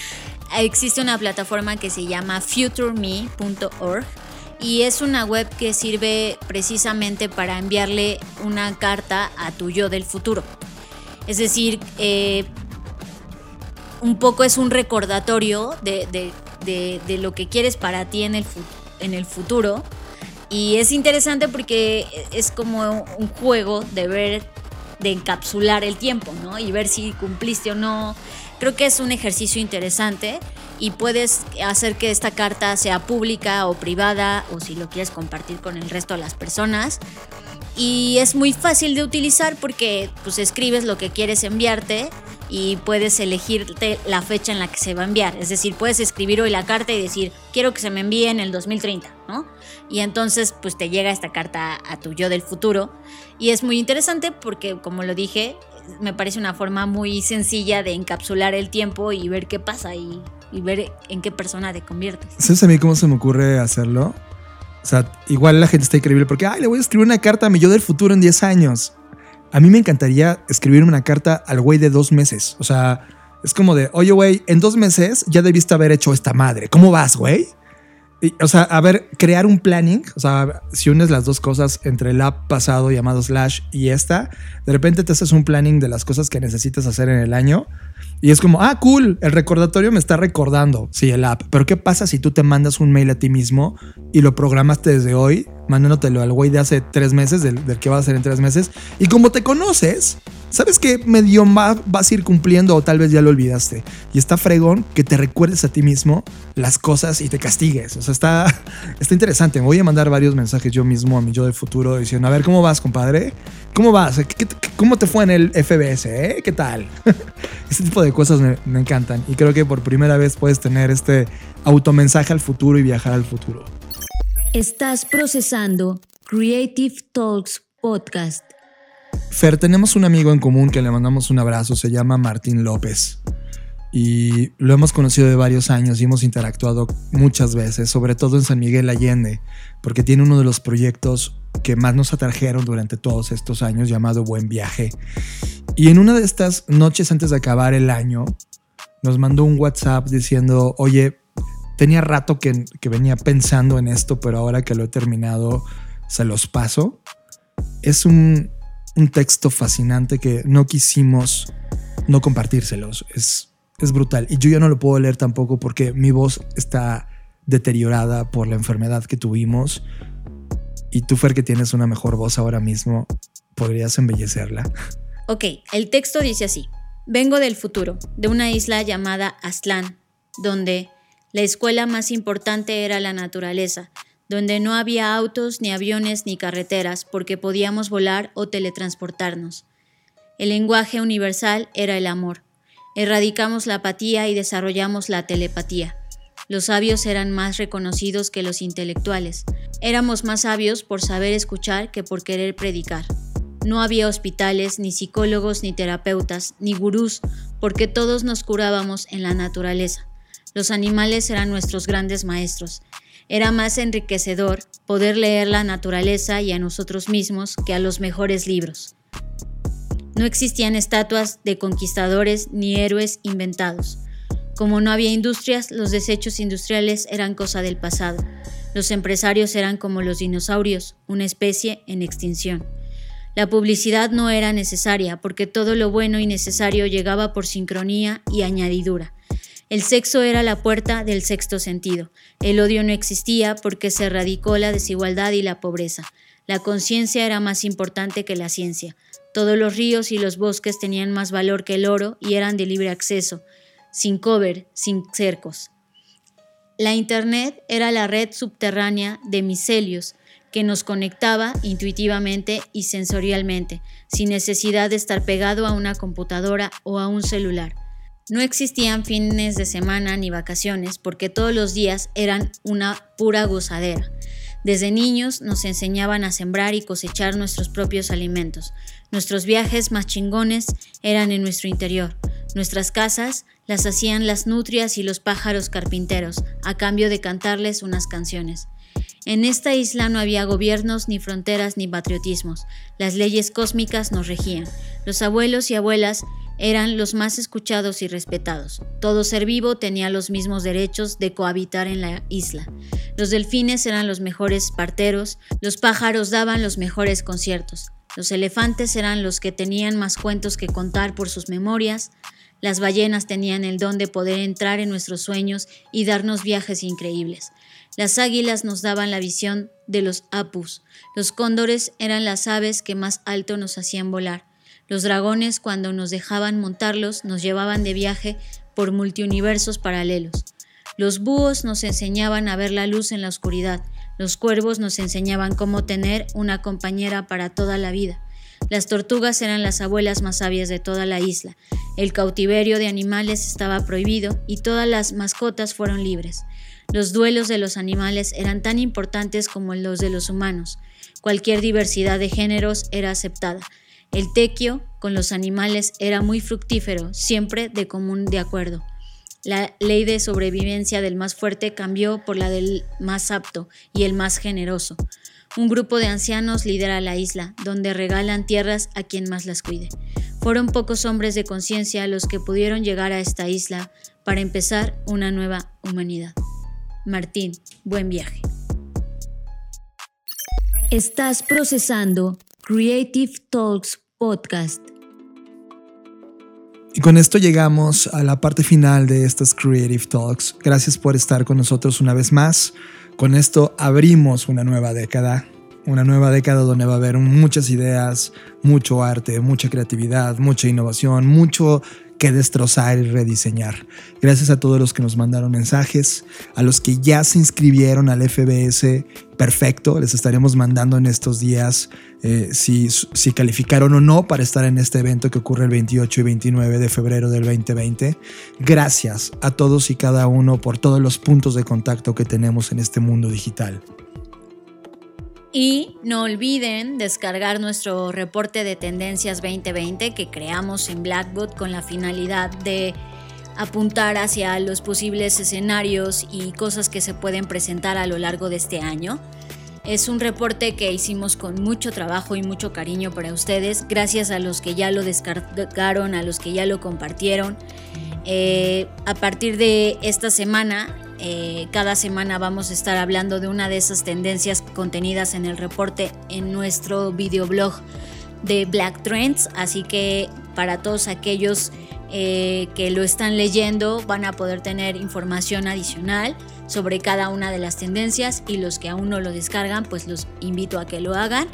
existe una plataforma que se llama futureme.org y es una web que sirve precisamente para enviarle una carta a tu yo del futuro. Es decir, eh, un poco es un recordatorio de, lo que quieres para ti en el, en el futuro. Y es interesante porque es como un juego de ver, de encapsular el tiempo, ¿no? Y ver si cumpliste o no. Creo que es un ejercicio interesante y puedes hacer que esta carta sea pública o privada o si lo quieres compartir con el resto de las personas y es muy fácil de utilizar porque pues escribes lo que quieres enviarte y puedes elegirte la fecha en la que se va a enviar. Es decir, puedes escribir hoy la carta y decir, quiero que se me envíe en el 2030, ¿no? Y entonces pues te llega esta carta a tu yo del futuro. Y es muy interesante porque, como lo dije, me parece una forma muy sencilla de encapsular el tiempo y ver qué pasa y, ver en qué persona te conviertes. ¿Sabes a mí cómo se me ocurre hacerlo? O sea, igual la gente está increíble porque, ay, le voy a escribir una carta a mi yo del futuro en 10 años. A mí me encantaría escribirme una carta al güey de dos meses. O sea, es como de, oye, güey, en dos meses ya debiste haber hecho esta madre. ¿Cómo vas, güey? O sea, a ver, crear un planning, o sea, si unes las dos cosas entre el app pasado llamado Slash y esta, de repente te haces un planning de las cosas que necesitas hacer en el año y es como, ah, cool, el recordatorio me está recordando, sí, el app. Pero ¿qué pasa si tú te mandas un mail a ti mismo y lo programaste desde hoy, mandándotelo al güey de hace tres meses, del, que va a ser en tres meses? Y como te conoces, sabes que medio vas a ir cumpliendo o tal vez ya lo olvidaste. Y está fregón que te recuerdes a ti mismo las cosas y te castigues. O sea, está, está interesante. Me voy a mandar varios mensajes yo mismo a mi yo del futuro diciendo, a ver, ¿cómo vas, compadre? ¿Cómo vas? cómo te fue en el FBS? Eh? ¿Qué tal? este tipo de cosas me, me encantan y creo que por primera vez puedes tener este automensaje al futuro y viajar al futuro. Estás procesando Creative Talks Podcast. Fer, tenemos un amigo en común que le mandamos un abrazo, se llama Martín López. Y lo hemos conocido de varios años y hemos interactuado muchas veces, sobre todo en San Miguel Allende, porque tiene uno de los proyectos que más nos atrajeron durante todos estos años llamado Buen Viaje. Y en una de estas noches antes de acabar el año, nos mandó un WhatsApp diciendo, oye, tenía rato que, venía pensando en esto, pero ahora que lo he terminado, se los paso. Es un, un texto fascinante que no quisimos no compartírselos. Es, es brutal. Y yo ya no lo puedo leer tampoco porque mi voz está deteriorada por la enfermedad que tuvimos. Y tú, Fer, que tienes una mejor voz ahora mismo, ¿podrías embellecerla? Ok, el texto dice así. Vengo del futuro, de una isla llamada Aztlán, donde la escuela más importante era la naturaleza, donde no había autos, ni aviones, ni carreteras, porque podíamos volar o teletransportarnos. El lenguaje universal era el amor. Erradicamos la apatía y desarrollamos la telepatía. Los sabios eran más reconocidos que los intelectuales. Éramos más sabios por saber escuchar que por querer predicar. No había hospitales, ni psicólogos, ni terapeutas, ni gurús, porque todos nos curábamos en la naturaleza. Los animales eran nuestros grandes maestros. Era más enriquecedor poder leer la naturaleza y a nosotros mismos que a los mejores libros. No existían estatuas de conquistadores ni héroes inventados. Como no había industrias, los desechos industriales eran cosa del pasado. Los empresarios eran como los dinosaurios, una especie en extinción. La publicidad no era necesaria porque todo lo bueno y necesario llegaba por sincronía y añadidura. El sexo era la puerta del sexto sentido. El odio no existía porque se erradicó la desigualdad y la pobreza. La conciencia era más importante que la ciencia. Todos los ríos y los bosques tenían más valor que el oro y eran de libre acceso, sin cover, sin cercos. La Internet era la red subterránea de micelios que nos conectaba intuitivamente y sensorialmente, sin necesidad de estar pegado a una computadora o a un celular. No existían fines de semana ni vacaciones porque todos los días eran una pura gozadera. Desde niños nos enseñaban a sembrar y cosechar nuestros propios alimentos. Nuestros viajes más chingones eran en nuestro interior. Nuestras casas las hacían las nutrias y los pájaros carpinteros, a cambio de cantarles unas canciones. En esta isla no había gobiernos, ni fronteras, ni patriotismos. Las leyes cósmicas nos regían. Los abuelos y abuelas eran los más escuchados y respetados. Todo ser vivo tenía los mismos derechos de cohabitar en la isla. Los delfines eran los mejores parteros, los pájaros daban los mejores conciertos, los elefantes eran los que tenían más cuentos que contar por sus memorias, las ballenas tenían el don de poder entrar en nuestros sueños y darnos viajes increíbles. Las águilas nos daban la visión de los apus. Los cóndores eran las aves que más alto nos hacían volar. Los dragones, cuando nos dejaban montarlos, nos llevaban de viaje por multiuniversos paralelos. Los búhos nos enseñaban a ver la luz en la oscuridad. Los cuervos nos enseñaban cómo tener una compañera para toda la vida. Las tortugas eran las abuelas más sabias de toda la isla. El cautiverio de animales estaba prohibido y todas las mascotas fueron libres. Los duelos de los animales eran tan importantes como los de los humanos. Cualquier diversidad de géneros era aceptada. El tequio con los animales era muy fructífero, siempre de común de acuerdo. La ley de sobrevivencia del más fuerte cambió por la del más apto y el más generoso. Un grupo de ancianos lidera la isla, donde regalan tierras a quien más las cuide. Fueron pocos hombres de conciencia los que pudieron llegar a esta isla para empezar una nueva humanidad. Martín, buen viaje. Estás procesando Creative Talks Podcast. Y con esto llegamos a la parte final de estas Creative Talks. Gracias por estar con nosotros una vez más. Con esto abrimos una nueva década. Una nueva década donde va a haber muchas ideas, mucho arte, mucha creatividad, mucha innovación, mucho que destrozar y rediseñar. Gracias a todos los que nos mandaron mensajes, a los que ya se inscribieron al FBS, perfecto, les estaremos mandando en estos días eh, si, si calificaron o no para estar en este evento que ocurre el 28 y 29 de febrero del 2020. Gracias a todos y cada uno por todos los puntos de contacto que tenemos en este mundo digital. Y no olviden descargar nuestro reporte de tendencias 2020 que creamos en Blackboard con la finalidad de apuntar hacia los posibles escenarios y cosas que se pueden presentar a lo largo de este año. Es un reporte que hicimos con mucho trabajo y mucho cariño para ustedes, gracias a los que ya lo descargaron, a los que ya lo compartieron. Eh, a partir de esta semana eh, cada semana vamos a estar hablando de una de esas tendencias contenidas en el reporte en nuestro videoblog de Black Trends. Así que para todos aquellos eh, que lo están leyendo van a poder tener información adicional sobre cada una de las tendencias y los que aún no lo descargan pues los invito a que lo hagan.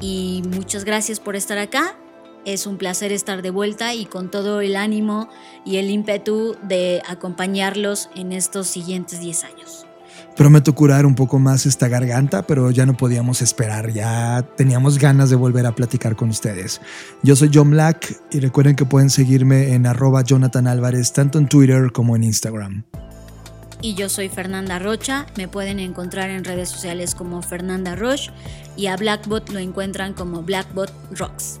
Y muchas gracias por estar acá. Es un placer estar de vuelta y con todo el ánimo y el ímpetu de acompañarlos en estos siguientes 10 años. Prometo curar un poco más esta garganta, pero ya no podíamos esperar, ya teníamos ganas de volver a platicar con ustedes. Yo soy John Black y recuerden que pueden seguirme en arroba Jonathan Álvarez tanto en Twitter como en Instagram. y yo soy Fernanda Rocha. Me pueden encontrar en redes sociales como Fernanda Roche y a Blackbot lo encuentran como Blackbot Rocks.